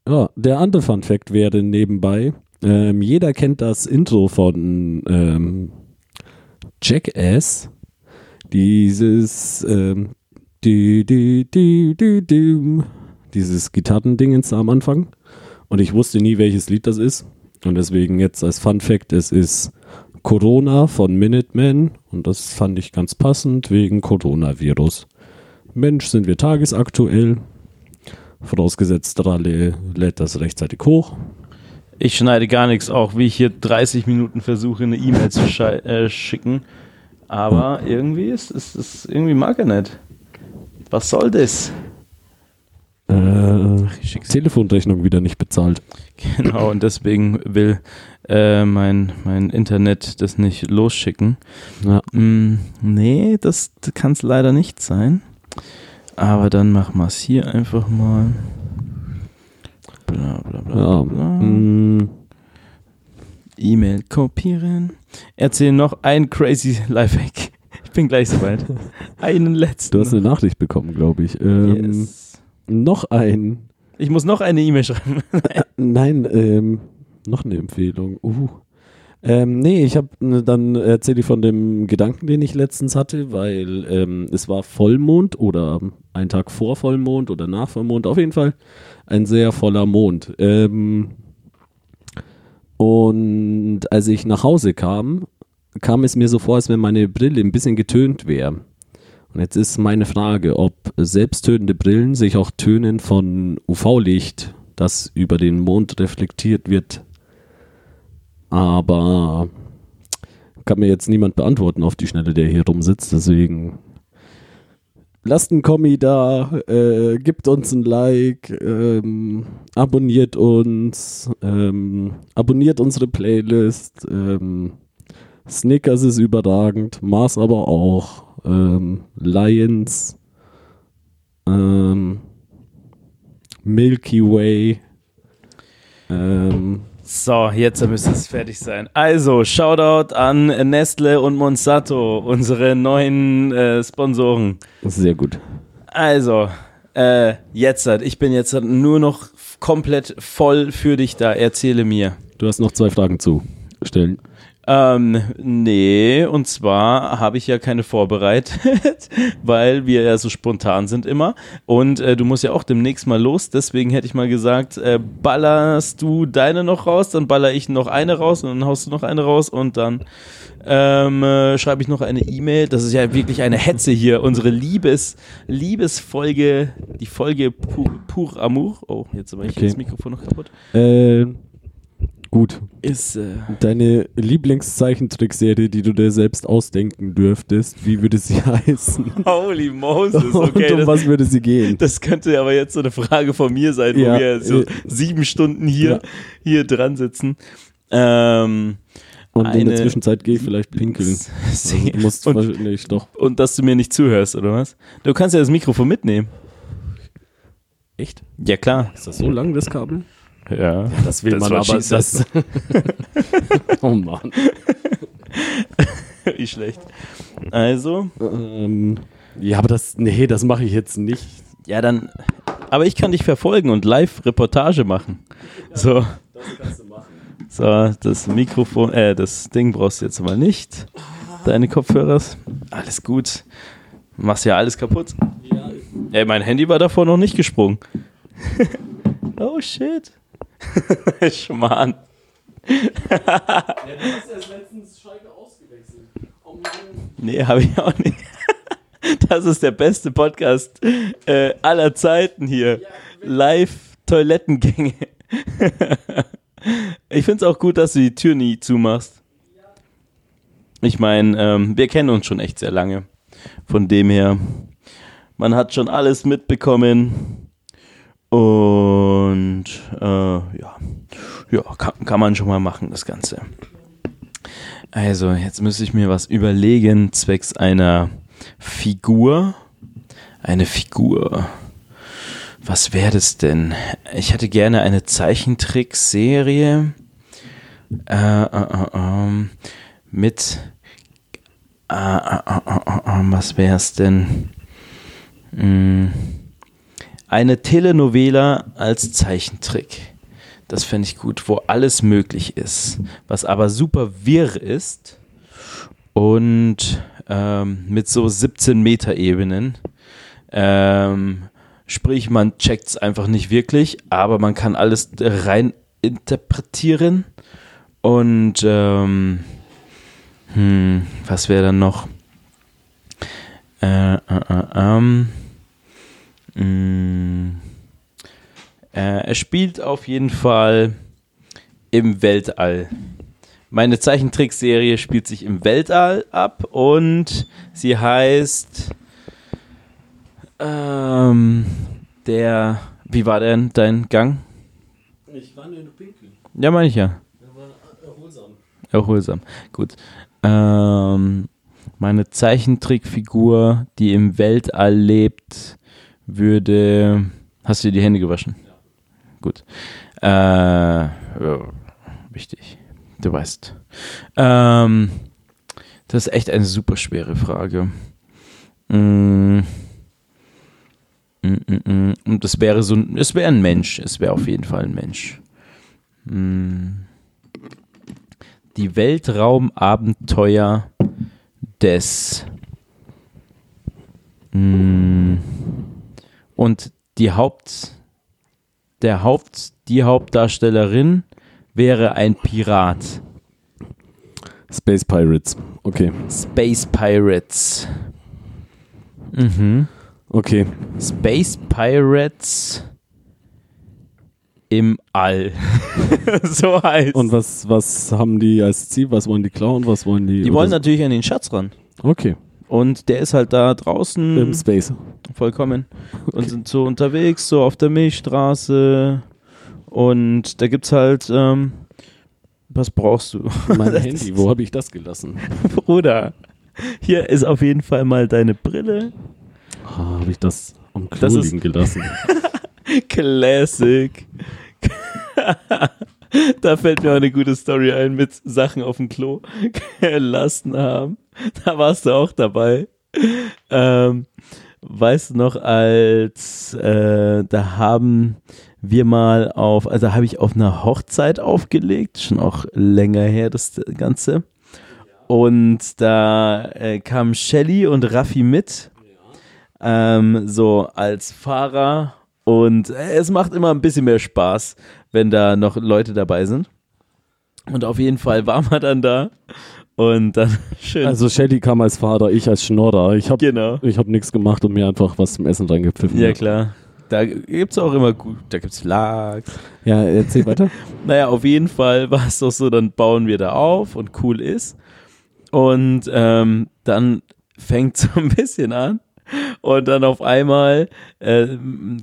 A: ja, der andere Fun Fact wäre nebenbei, ähm, jeder kennt das Intro von ähm, Jackass. Dieses ähm, die, die, die, die, die, dieses Gitarrendingens am Anfang. Und ich wusste nie, welches Lied das ist. Und deswegen jetzt als Fun Fact, es ist Corona von Minutemen. Und das fand ich ganz passend wegen Coronavirus. Mensch, sind wir tagesaktuell. Vorausgesetzt, Ralle lädt das rechtzeitig hoch.
B: Ich schneide gar nichts, auch wie ich hier 30 Minuten versuche, eine E-Mail zu äh, schicken. Aber irgendwie ist es irgendwie mag er nicht. Was soll das?
A: Äh, Telefonrechnung wieder nicht bezahlt.
B: Genau, und deswegen will äh, mein, mein Internet das nicht losschicken. Ja. Mm, nee, das kann es leider nicht sein. Aber dann machen wir es hier einfach mal. Bla bla bla. Ja. bla. Mm. E-Mail kopieren. Erzähl noch ein crazy Lifehack. Ich bin gleich soweit. Einen letzten.
A: Du hast eine Nachricht bekommen, glaube ich. Ähm, yes. Noch ein.
B: Ich muss noch eine E-Mail schreiben.
A: Nein, ähm, noch eine Empfehlung. Uh. Ähm, nee, ich habe ne, dann erzähle ich von dem Gedanken, den ich letztens hatte, weil ähm, es war Vollmond oder ein Tag vor Vollmond oder nach Vollmond, auf jeden Fall ein sehr voller Mond. Ähm, und als ich nach Hause kam, kam es mir so vor, als wenn meine Brille ein bisschen getönt wäre. Und jetzt ist meine Frage, ob selbsttönende Brillen sich auch tönen von UV-Licht, das über den Mond reflektiert wird, aber kann mir jetzt niemand beantworten auf die Schnelle, der hier rumsitzt. Deswegen lasst einen Kommi da, äh, gibt uns ein Like, ähm, abonniert uns, ähm, abonniert unsere Playlist. Ähm, Snickers ist überragend, Mars aber auch. Ähm, Lions, ähm, Milky Way.
B: Ähm, so, jetzt müsste es fertig sein. Also, Shoutout an Nestle und Monsanto, unsere neuen äh, Sponsoren.
A: Sehr gut.
B: Also, äh, jetzt, ich bin jetzt nur noch komplett voll für dich da. Erzähle mir.
A: Du hast noch zwei Fragen zu stellen.
B: Ähm, nee, und zwar habe ich ja keine vorbereitet, weil wir ja so spontan sind immer. Und äh, du musst ja auch demnächst mal los. Deswegen hätte ich mal gesagt, äh, ballerst du deine noch raus, dann baller ich noch eine raus und dann haust du noch eine raus und dann ähm, äh, schreibe ich noch eine E-Mail. Das ist ja wirklich eine Hetze hier. Unsere Liebes, Liebesfolge, die Folge Pur, Pur Amour. Oh, jetzt habe ich okay. das Mikrofon noch kaputt.
A: Äh Gut.
B: Ist äh
A: deine Lieblingszeichentrickserie, die du dir selbst ausdenken dürftest, wie würde sie heißen?
B: Holy Moses, okay.
A: Und um was würde sie gehen?
B: Das könnte aber jetzt so eine Frage von mir sein, ja, wo wir so äh, sieben Stunden hier, ja. hier dran sitzen. Ähm,
A: und in der Zwischenzeit gehe ich vielleicht pinkeln.
B: Also, du musst und, nicht, doch. Und dass du mir nicht zuhörst, oder was? Du kannst ja das Mikrofon mitnehmen.
A: Echt?
B: Ja, klar.
A: Ist das so lang, das Kabel?
B: Ja,
A: das will das man aber. Das oh Mann.
B: Wie schlecht. Also.
A: Ähm, ja, aber das, nee, das mache ich jetzt nicht.
B: Ja, dann. Aber ich kann dich verfolgen und live Reportage machen. Ja, so. Das kannst du machen. So, das Mikrofon, äh, das Ding brauchst du jetzt mal nicht. Deine Kopfhörer. Alles gut. Machst ja alles kaputt. Ja. Ey, mein Handy war davor noch nicht gesprungen. oh shit. Schmarrn. ja, du hast erst letztens Schalke ausgewechselt. Oh nee, habe ich auch nicht. Das ist der beste Podcast äh, aller Zeiten hier. Ja, Live-Toilettengänge. ich finde es auch gut, dass du die Tür nie zumachst. Ich meine, ähm, wir kennen uns schon echt sehr lange. Von dem her, man hat schon alles mitbekommen. Und äh, ja, ja kann, kann man schon mal machen, das Ganze. Also, jetzt müsste ich mir was überlegen, zwecks einer Figur. Eine Figur. Was wäre das denn? Ich hätte gerne eine Zeichentrickserie äh, äh, äh, ähm, mit Ah, ah, ah, ah, ah, was wär's denn? Hm. Eine Telenovela als Zeichentrick. Das fände ich gut, wo alles möglich ist, was aber super wirr ist und ähm, mit so 17 Meter Ebenen. Ähm, sprich, man checkt es einfach nicht wirklich, aber man kann alles rein interpretieren und ähm, hm, was wäre dann noch? Äh, äh, äh, ähm, mh, äh, er spielt auf jeden Fall im Weltall. Meine Zeichentrickserie spielt sich im Weltall ab und sie heißt ähm, der. Wie war denn dein Gang?
A: Ich war nur pinkeln.
B: Ja, meine ich ja.
A: War erholsam.
B: Erholsam. Gut. Ähm, meine Zeichentrickfigur, die im Weltall lebt, würde. Hast du dir die Hände gewaschen?
A: Ja.
B: Gut. Äh, ja, wichtig. Du weißt. Ähm, das ist echt eine super schwere Frage. Mm. Mm, mm, mm. Und das wäre so, ein- es wäre ein Mensch. Es wäre auf jeden Fall ein Mensch. Die Weltraumabenteuer des Mm. Und die Haupt der Haupt die Hauptdarstellerin wäre ein Pirat.
A: Space Pirates. Okay.
B: Space Pirates. Mhm.
A: Okay.
B: Space Pirates im All. so heißt.
A: Und was, was haben die als Ziel? Was wollen die klauen? Was wollen die?
B: die wollen natürlich an den Schatz ran.
A: Okay.
B: Und der ist halt da draußen
A: Im Space.
B: vollkommen und sind so unterwegs, so auf der Milchstraße. Und da gibt's halt, ähm, was brauchst du?
A: Mein Handy. Wo habe ich das gelassen?
B: Bruder, hier ist auf jeden Fall mal deine Brille.
A: Ah, habe ich das am Klo
B: Das
A: liegen gelassen?
B: Classic. da fällt mir auch eine gute Story ein mit Sachen auf dem Klo gelassen haben. Da warst du auch dabei. Ähm, weißt du noch, als äh, da haben wir mal auf, also habe ich auf einer Hochzeit aufgelegt, schon auch länger her das Ganze. Und da äh, kamen Shelly und Raffi mit, ähm, so als Fahrer. Und äh, es macht immer ein bisschen mehr Spaß, wenn da noch Leute dabei sind. Und auf jeden Fall waren wir dann da. Und dann schön.
A: Also Shelly kam als Vater, ich als Schnorrer. Ich habe
B: genau.
A: ich hab nichts gemacht und mir einfach was zum Essen reingepfiffen.
B: Ja, klar. Da gibt's auch immer gut, da gibt's Lachs.
A: Ja, erzähl weiter.
B: Naja, auf jeden Fall war es doch so, dann bauen wir da auf und cool ist. Und ähm, dann fängt so ein bisschen an. Und dann auf einmal äh,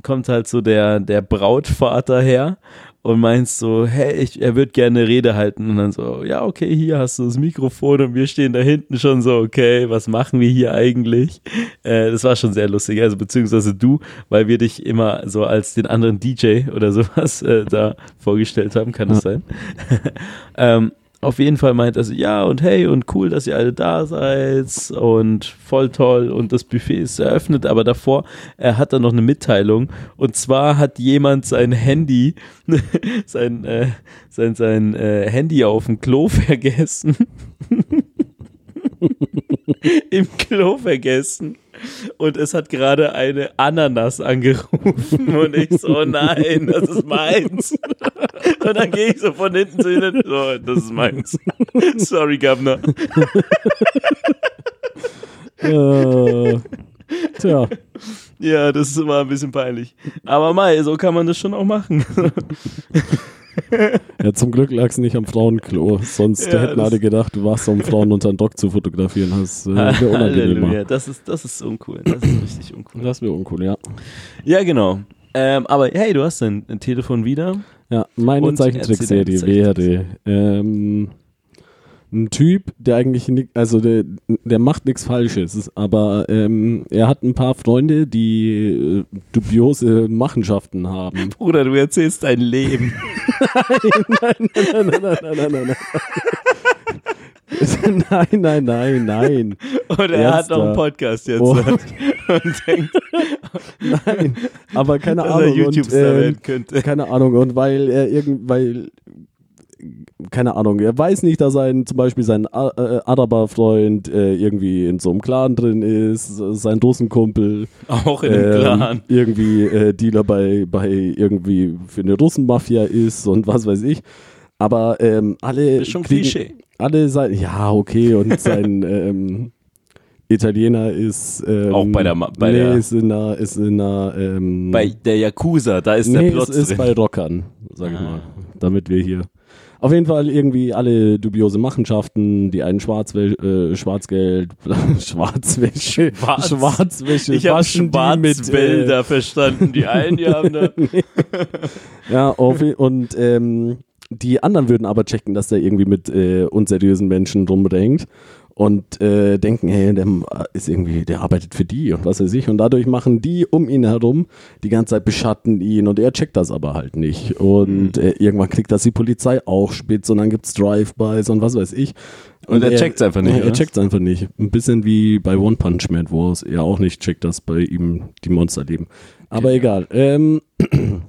B: kommt halt so der, der Brautvater her und meinst so, hey, ich, er wird gerne Rede halten. Und dann so, ja, okay, hier hast du das Mikrofon und wir stehen da hinten schon so, okay, was machen wir hier eigentlich? Äh, das war schon sehr lustig, also beziehungsweise du, weil wir dich immer so als den anderen DJ oder sowas äh, da vorgestellt haben, kann das sein? ähm, auf jeden Fall meint er so, ja und hey und cool, dass ihr alle da seid und voll toll und das Buffet ist eröffnet, aber davor er hat er noch eine Mitteilung und zwar hat jemand sein Handy, sein, äh, sein, sein äh, Handy auf dem Klo vergessen. Im Klo vergessen. Und es hat gerade eine Ananas angerufen und ich so, nein, das ist meins. Und dann gehe ich so von hinten zu ihnen, so, das ist meins. Sorry, Governor.
A: äh, tja,
B: Ja, das ist immer ein bisschen peinlich. Aber Mai, so kann man das schon auch machen.
A: ja, zum Glück lag es nicht am Frauenklo. Sonst
B: Ja,
A: hätten alle gedacht, du warst um Frauen unter den Dock zu fotografieren. Das äh, wäre.
B: Halleluja, das ist, das ist uncool. Das ist richtig uncool.
A: Das wäre uncool, ja.
B: Ja, genau. Ähm, aber hey, du hast dein, Telefon wieder.
A: Ja, meine Zeichentrickserie wäre ähm, ein Typ, der eigentlich ni- also der, der macht nichts Falsches, aber ähm, er hat ein paar Freunde, die äh, dubiose Machenschaften haben.
B: Bruder, du erzählst dein Leben.
A: nein, nein, nein, nein, nein, nein, nein. nein, nein, nein, nein.
B: Oder er hat noch einen. Podcast jetzt
A: Oh.
B: und denkt,
A: Nein, aber keine
B: er
A: Ahnung.
B: YouTube-Star
A: und,
B: könnte.
A: keine Ahnung. Und weil er irgend, weil, keine Ahnung, er weiß nicht, dass sein, zum Beispiel sein A- äh, Araber-Freund äh, irgendwie in so einem Clan drin ist, sein Russenkumpel
B: Auch in dem
A: ähm,
B: Clan.
A: irgendwie äh, Dealer bei, bei irgendwie für eine Russenmafia ist und was weiß ich. Aber ähm, alle
B: Das ist schon
A: kriegen,
B: Klischee.
A: alle sein, ja okay und sein ähm, Italiener ist ähm,
B: Auch bei der Ma- bei
A: nee,
B: der-
A: ist in einer, ist in einer ähm,
B: Bei der Yakuza, da ist
A: nee,
B: der Plot
A: ist
B: drin.
A: bei Rockern, sag ich
B: Ah.
A: mal, damit wir hier auf jeden Fall irgendwie alle dubiose Machenschaften, die einen Schwarzwäsche, äh, Schwarzgeld, Schwarzwäsche,
B: Schwarz-
A: Schwarzwäsche
B: ich habe
A: mit, äh,
B: verstanden. Die einen, die haben da.
A: Ja, auf, und ähm, die anderen würden aber checken, dass der irgendwie mit äh, unseriösen Menschen rumrennt und äh, denken, hey, der ist irgendwie, der arbeitet für die und was weiß ich. Und dadurch machen die um ihn herum die ganze Zeit beschatten ihn und er checkt das aber halt nicht. Und äh, irgendwann kriegt das die Polizei auch spitz und dann gibt's Drive-Bys und was weiß ich.
B: Und er checkt's einfach nicht,
A: er
B: oder?
A: checkt's einfach nicht. Ein bisschen wie bei One Punch Man, wo es er auch nicht checkt, dass bei ihm die Monster leben. Aber egal. Ähm,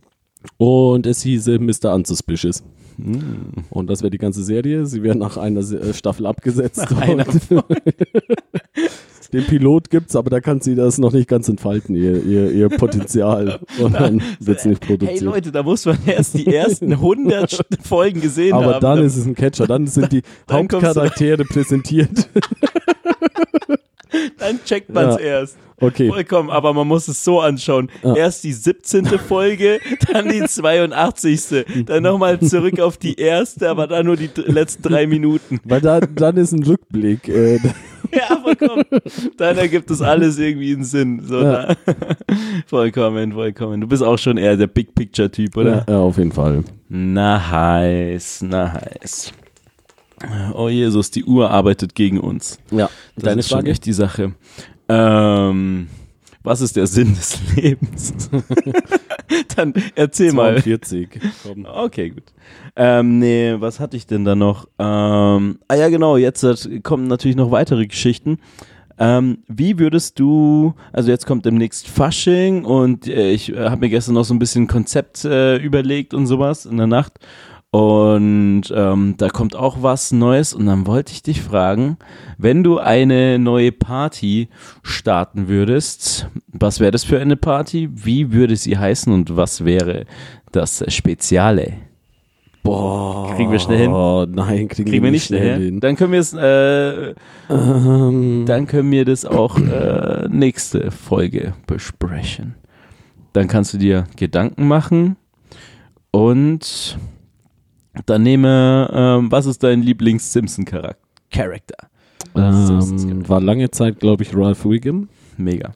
A: und es hieße Mr. Unsuspicious.
B: Hm.
A: Und das wäre die ganze Serie. Sie wäre nach einer Se- äh, Staffel abgesetzt. Den Pilot gibt's, aber da kann sie das noch nicht ganz entfalten, ihr, ihr, ihr Potenzial. Und dann wird's nicht
B: Hey
A: produziert.
B: Leute, da muss man erst die ersten 100 Folgen gesehen
A: aber
B: haben.
A: dann ist es ein Catcher, dann sind die Hauptcharaktere präsentiert.
B: Dann checkt man es
A: Ja.
B: erst.
A: Okay.
B: Vollkommen, aber man muss es so anschauen.
A: Ja.
B: Erst die 17. Folge, dann die 82. Dann nochmal zurück auf die erste, aber dann nur die letzten drei Minuten.
A: Weil da, dann ist ein Rückblick. Äh,
B: Ja, vollkommen. Dann ergibt das alles irgendwie einen Sinn. So,
A: Ja.
B: da. Vollkommen, vollkommen. Du bist auch schon eher der Big Picture Typ, oder?
A: ja, ja, auf jeden Fall.
B: Nice, nice. Oh Jesus, die Uhr arbeitet gegen uns.
A: Ja.
B: Das
A: Deine
B: ist schon
A: Frage?
B: echt die Sache. Ähm, was ist der Sinn des Lebens? Dann erzähl mal.
A: 42. Komm.
B: Okay, gut. Ähm, nee, was hatte ich denn da noch? Ähm, ah ja, genau, jetzt kommen natürlich noch weitere Geschichten. Ähm, wie würdest du, also jetzt kommt demnächst Fasching und äh, ich äh, habe mir gestern noch so ein bisschen Konzept äh, überlegt und sowas in der Nacht. Und ähm, da kommt auch was Neues und dann wollte ich dich fragen, wenn du eine neue Party starten würdest, was wäre das für eine Party? Wie würde sie heißen und was wäre das Speziale?
A: Boah.
B: Kriegen wir schnell hin?
A: Oh, nein, kriegen,
B: Kriegen wir nicht schnell hin. Dann können wir es, äh,
A: Ähm,
B: dann können wir das auch äh, nächste Folge besprechen. Dann kannst du dir Gedanken machen und dann nehme, ähm, was ist dein Lieblings-Simpson-Charakter?
A: ähm, war lange Zeit, glaube ich, Ralph Wiggum.
B: Mega.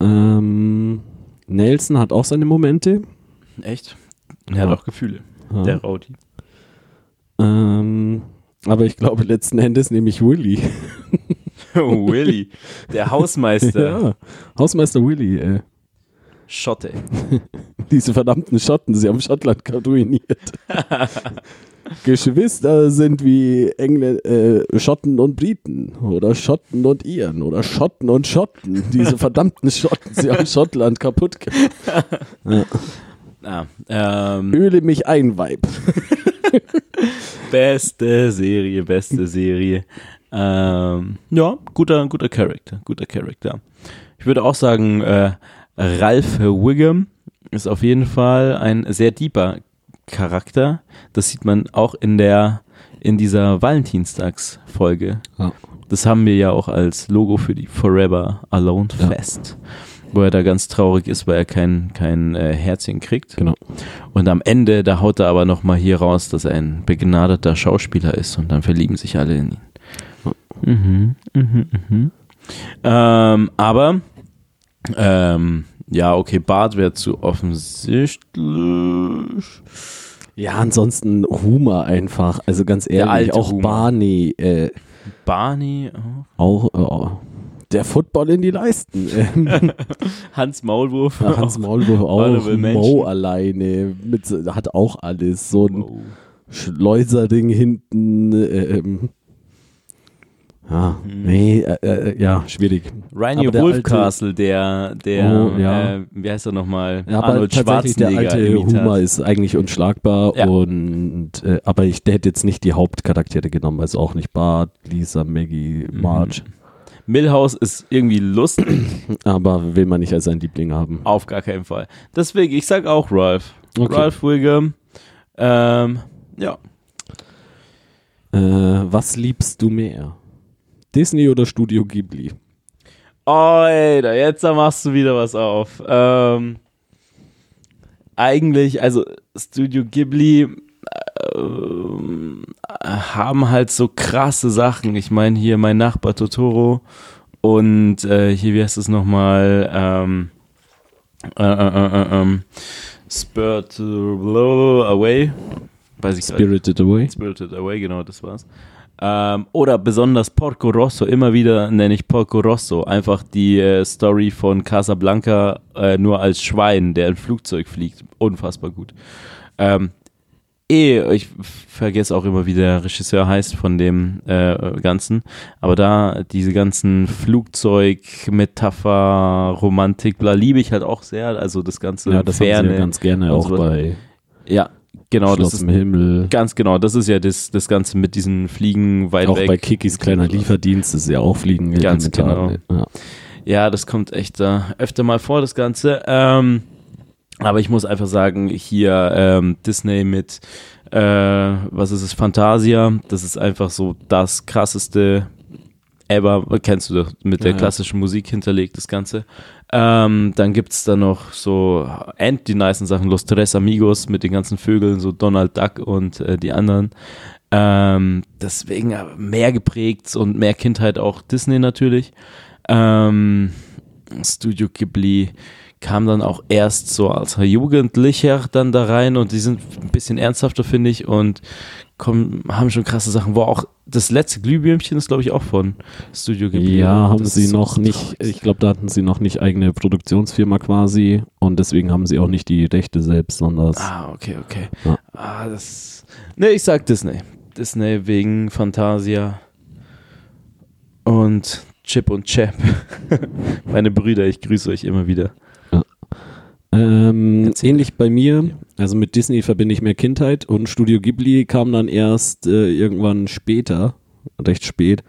A: Ähm, Nelson hat auch seine Momente.
B: Echt? Er hat
A: Ja.
B: auch Gefühle.
A: Ja.
B: Der Rowdy.
A: Ähm, aber ich glaube, letzten Endes nehme ich Willy.
B: Oh, Willy. Der Hausmeister.
A: ja, Hausmeister Willy. Äh.
B: Schotte.
A: Diese verdammten Schotten, sie haben Schottland ruiniert. Geschwister sind wie Engl äh, Schotten und Briten oder Schotten und Iren oder Schotten und Schotten. Diese verdammten Schotten, sie haben Schottland kaputt gemacht.
B: Ah, ähm,
A: Öle mich ein, Weib.
B: Beste Serie, beste Serie. Ähm, ja, guter, guter Charakter, guter Charakter. Ich würde auch sagen, äh, Ralph Wiggum ist auf jeden Fall ein sehr deeper Charakter. Das sieht man auch in der, in dieser Valentinstagsfolge.
A: Ja.
B: Das haben wir ja auch als Logo für die Forever Alone
A: Ja.
B: Fest. Wo er da ganz traurig ist, weil er kein, kein äh, Herzchen kriegt.
A: Genau.
B: Und am Ende, da haut er aber nochmal hier raus, dass er ein begnadeter Schauspieler ist und dann verlieben sich alle in ihn. Mhm, mhm, mhm. Ähm, aber, ähm, ja, okay, Bart wäre zu offensichtlich.
A: Ja, ansonsten Humor einfach. Also ganz ehrlich, auch
B: Humor.
A: Barney, äh,
B: Barney, oh.
A: auch äh, der Football in die Leisten.
B: Hans Maulwurf.
A: Hans Maulwurf auch, Mo alleine, mit, hat auch alles. So ein,
B: Wow.
A: Schleuserding hinten. Äh, ähm, ja, nee, äh, äh, ja, schwierig.
B: Rainier
A: Aber der
B: Wolfcastle, der, der,
A: Oh, ja.
B: äh, wie heißt er nochmal?
A: Ja, aber
B: Arnold
A: tatsächlich der
B: Schwarzenegger
A: alte. Humor ist eigentlich unschlagbar
B: Ja.
A: und äh, aber ich der hätte jetzt nicht die Hauptcharaktere genommen, also auch nicht Bart, Lisa, Maggie,
B: Mhm.
A: Marge,
B: Milhouse ist irgendwie lustig,
A: aber will man nicht als sein Liebling haben.
B: auf gar keinen Fall. Deswegen, ich sag auch Ralph.
A: Okay.
B: Ralph Wiggum. Ähm, ja.
A: Äh, was liebst du mehr? Disney oder Studio Ghibli?
B: Oh, Alter, jetzt da machst du wieder was auf. Ähm, eigentlich, also Studio Ghibli ähm, haben halt so krasse Sachen. Ich meine hier mein Nachbar Totoro und äh, hier, wie heißt es nochmal? Ähm, äh, äh, äh, äh, ähm, Spirited Away. Weiß ich grad
A: Spirited Away?
B: Spirited Away, genau, das war's. Ähm, oder besonders Porco Rosso, immer wieder nenne ich Porco Rosso, einfach die äh, Story von Casablanca äh, nur als Schwein, der ein Flugzeug fliegt. Unfassbar gut. Ähm, eh, ich vergesse auch immer, wie der Regisseur heißt von dem äh, Ganzen, aber da diese ganzen Flugzeug, Metapher, Romantik, bla, liebe ich halt auch sehr, also das ganze
A: Ja, das haben
B: Ferne.
A: sie ja ganz gerne auch
B: so.
A: bei
B: ja, genau,
A: Schloss
B: das ist
A: im Himmel.
B: Ganz genau, das ist ja das, das Ganze mit diesen Fliegen weit
A: Auch
B: weg.
A: bei Kikis kleiner Lieferdienst ist ja auch Fliegen.
B: Ganz
A: elementar. Ja.
B: Ja, das kommt echt äh, öfter mal vor, das Ganze. Ähm, aber ich muss einfach sagen, hier ähm, Disney mit, äh, was ist es, Fantasia, das ist einfach so das krasseste ever, kennst du das, mit der
A: Ja,
B: klassischen Musik hinterlegt, das Ganze. Ähm, dann gibt's da noch so and die nicen Sachen, Los Tres Amigos mit den ganzen Vögeln, so Donald Duck und äh, die anderen. Ähm, deswegen äh, mehr geprägt und mehr Kindheit auch Disney natürlich. Ähm, Studio Ghibli kam dann auch erst so als Jugendlicher dann da rein und die sind ein bisschen ernsthafter, finde ich, und kommen, haben schon krasse Sachen, wo auch das letzte Glühwürmchen ist, glaube ich, auch von Studio Ghibli.
A: Ja, haben sie
B: so
A: noch nicht,
B: traurig.
A: ich glaube, da hatten sie noch nicht eigene Produktionsfirma quasi und deswegen haben sie auch nicht die Rechte selbst, sondern
B: Ah, okay, okay.
A: Ja.
B: Ah, das. Ne, ich sag Disney. Disney wegen Fantasia und Chip und Chap. Meine Brüder, ich grüße euch immer wieder.
A: Ähm, ähnlich bei mir, also mit Disney verbinde ich mehr Kindheit und Studio Ghibli kam dann erst äh, irgendwann später, recht spät.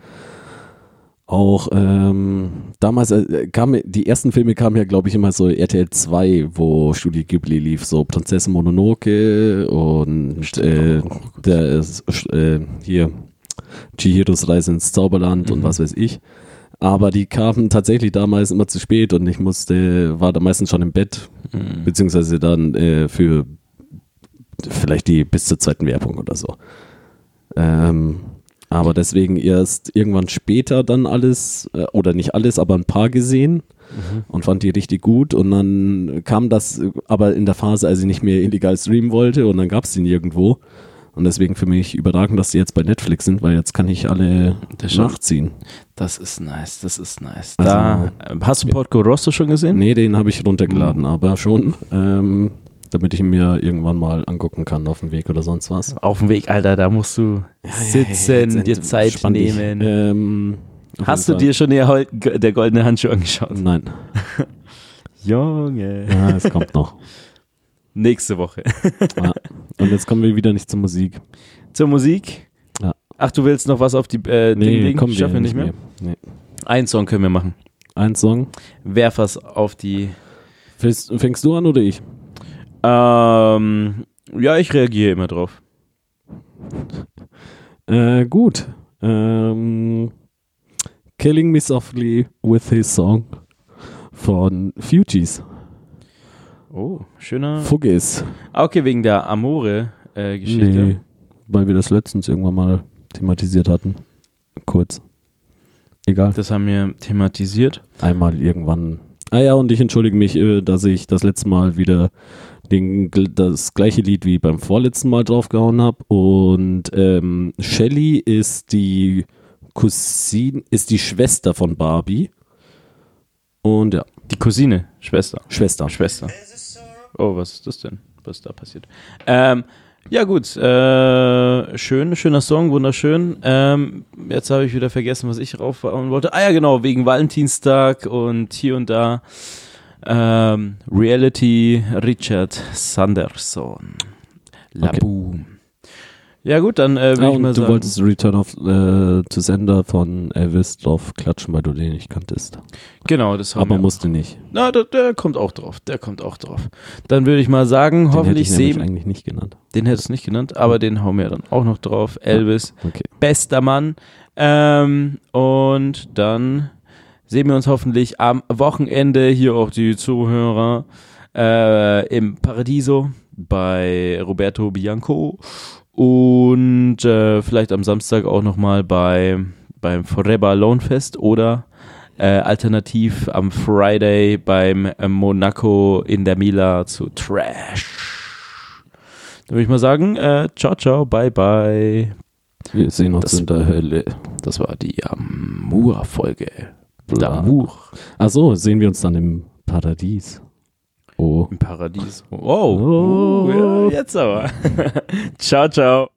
A: Auch ähm, damals äh, kam die ersten Filme kamen ja glaube ich immer so RTL 2, wo Studio Ghibli lief, so Prinzessin Mononoke und äh, der ist, äh, hier Chihiros Reise ins Zauberland und
B: Mhm.
A: was weiß ich. Aber die kamen tatsächlich damals immer zu spät und ich musste, war da meistens schon im Bett,
B: Mhm.
A: beziehungsweise dann äh, für vielleicht die bis zur zweiten Werbung oder so. Ähm, aber deswegen erst irgendwann später dann alles, äh, oder nicht alles, aber ein paar gesehen
B: Mhm.
A: und fand die richtig gut. Und dann kam das aber in der Phase, als ich nicht mehr illegal streamen wollte und dann gab es die nirgendwo. Und deswegen für mich überragend, dass die jetzt bei Netflix sind, weil jetzt kann ich alle
B: Das
A: nachziehen.
B: Das ist nice, das ist nice.
A: Also-
B: da, äh, hast du Porco Rosso schon gesehen?
A: Nee, den habe ich runtergeladen,
B: Mhm.
A: aber schon, ähm, damit ich ihn mir irgendwann mal angucken kann auf dem Weg oder sonst was.
B: Auf dem Weg, Alter, da musst du sitzen,
A: Jetzt
B: dir Zeit nehmen.
A: Ähm,
B: hast du dir schon der, goldene Handschuh angeschaut?
A: Nein,
B: Junge.
A: ja, es kommt noch.
B: Nächste Woche.
A: Ja. Und jetzt kommen wir wieder nicht zur Musik.
B: Zur Musik.
A: Ja.
B: Ach, du willst noch was auf die äh, Ding
A: Nee,
B: legen?
A: kommen
B: Schaffen wir
A: nicht
B: mehr.
A: mehr. Nee.
B: Einen Song können wir machen.
A: Ein Song.
B: Werf was auf die.
A: Fängst, fängst du an oder ich?
B: Ähm, ja, ich reagiere immer drauf.
A: Äh, gut. Ähm, Killing Me Softly with His Song von Fugees.
B: Oh, schöner.
A: Fuggies.
B: Ah, okay, wegen der Amore-Geschichte.
A: Nee, weil wir das letztens irgendwann mal thematisiert hatten. Kurz. Egal.
B: Das haben wir thematisiert.
A: Einmal irgendwann. Ah ja, und ich entschuldige mich, äh, dass ich das letzte Mal wieder den, das gleiche Lied wie beim vorletzten Mal draufgehauen habe. Und ähm, Shelly ist die Cousine, ist die Schwester von Barbie. Und ja,
B: Die Cousine, Schwester.
A: Schwester.
B: Schwester. Oh, was ist das denn? Was ist da passiert? Ähm, Ja, gut. Äh, schön, schöner Song, wunderschön. Ähm, jetzt habe ich wieder vergessen, was ich raufhauen wollte. Ah ja, genau, wegen Valentinstag und hier und da. Ähm, Reality Richard Sanderson. Laboom. Ja gut, dann äh, will
A: Ja,
B: ich mal
A: du
B: sagen.
A: wolltest Return of äh, to Sender von Elvis drauf klatschen, weil du den nicht kanntest.
B: genau, das haben
A: Aber musste nicht.
B: Na, der, der kommt auch drauf. Der kommt auch drauf. Dann würde ich mal sagen,
A: Den hätte
B: hoffentlich
A: ich nämlich
B: sehen.
A: eigentlich nicht genannt.
B: Den hättest du nicht genannt, aber den hauen wir dann auch noch drauf. Elvis,
A: Okay.
B: bester Mann. Ähm, und dann sehen wir uns hoffentlich am Wochenende hier auch die Zuhörer äh, im Paradiso bei Roberto Bianco und äh, vielleicht am Samstag auch nochmal bei beim Forever Lone Fest oder äh, alternativ am Friday beim äh, Monaco in der Mila zu Trash. Dann würde ich mal sagen, äh, ciao, ciao, bye, bye.
A: Wir sehen uns
B: Das-
A: in der Hölle.
B: Das war die Amour-Folge.
A: Bla.
B: D'amour
A: Achso, sehen wir uns dann im Paradies. Oh.
B: im Paradies. Wow.
A: Oh.
B: Uh, ja, jetzt aber. ciao, ciao.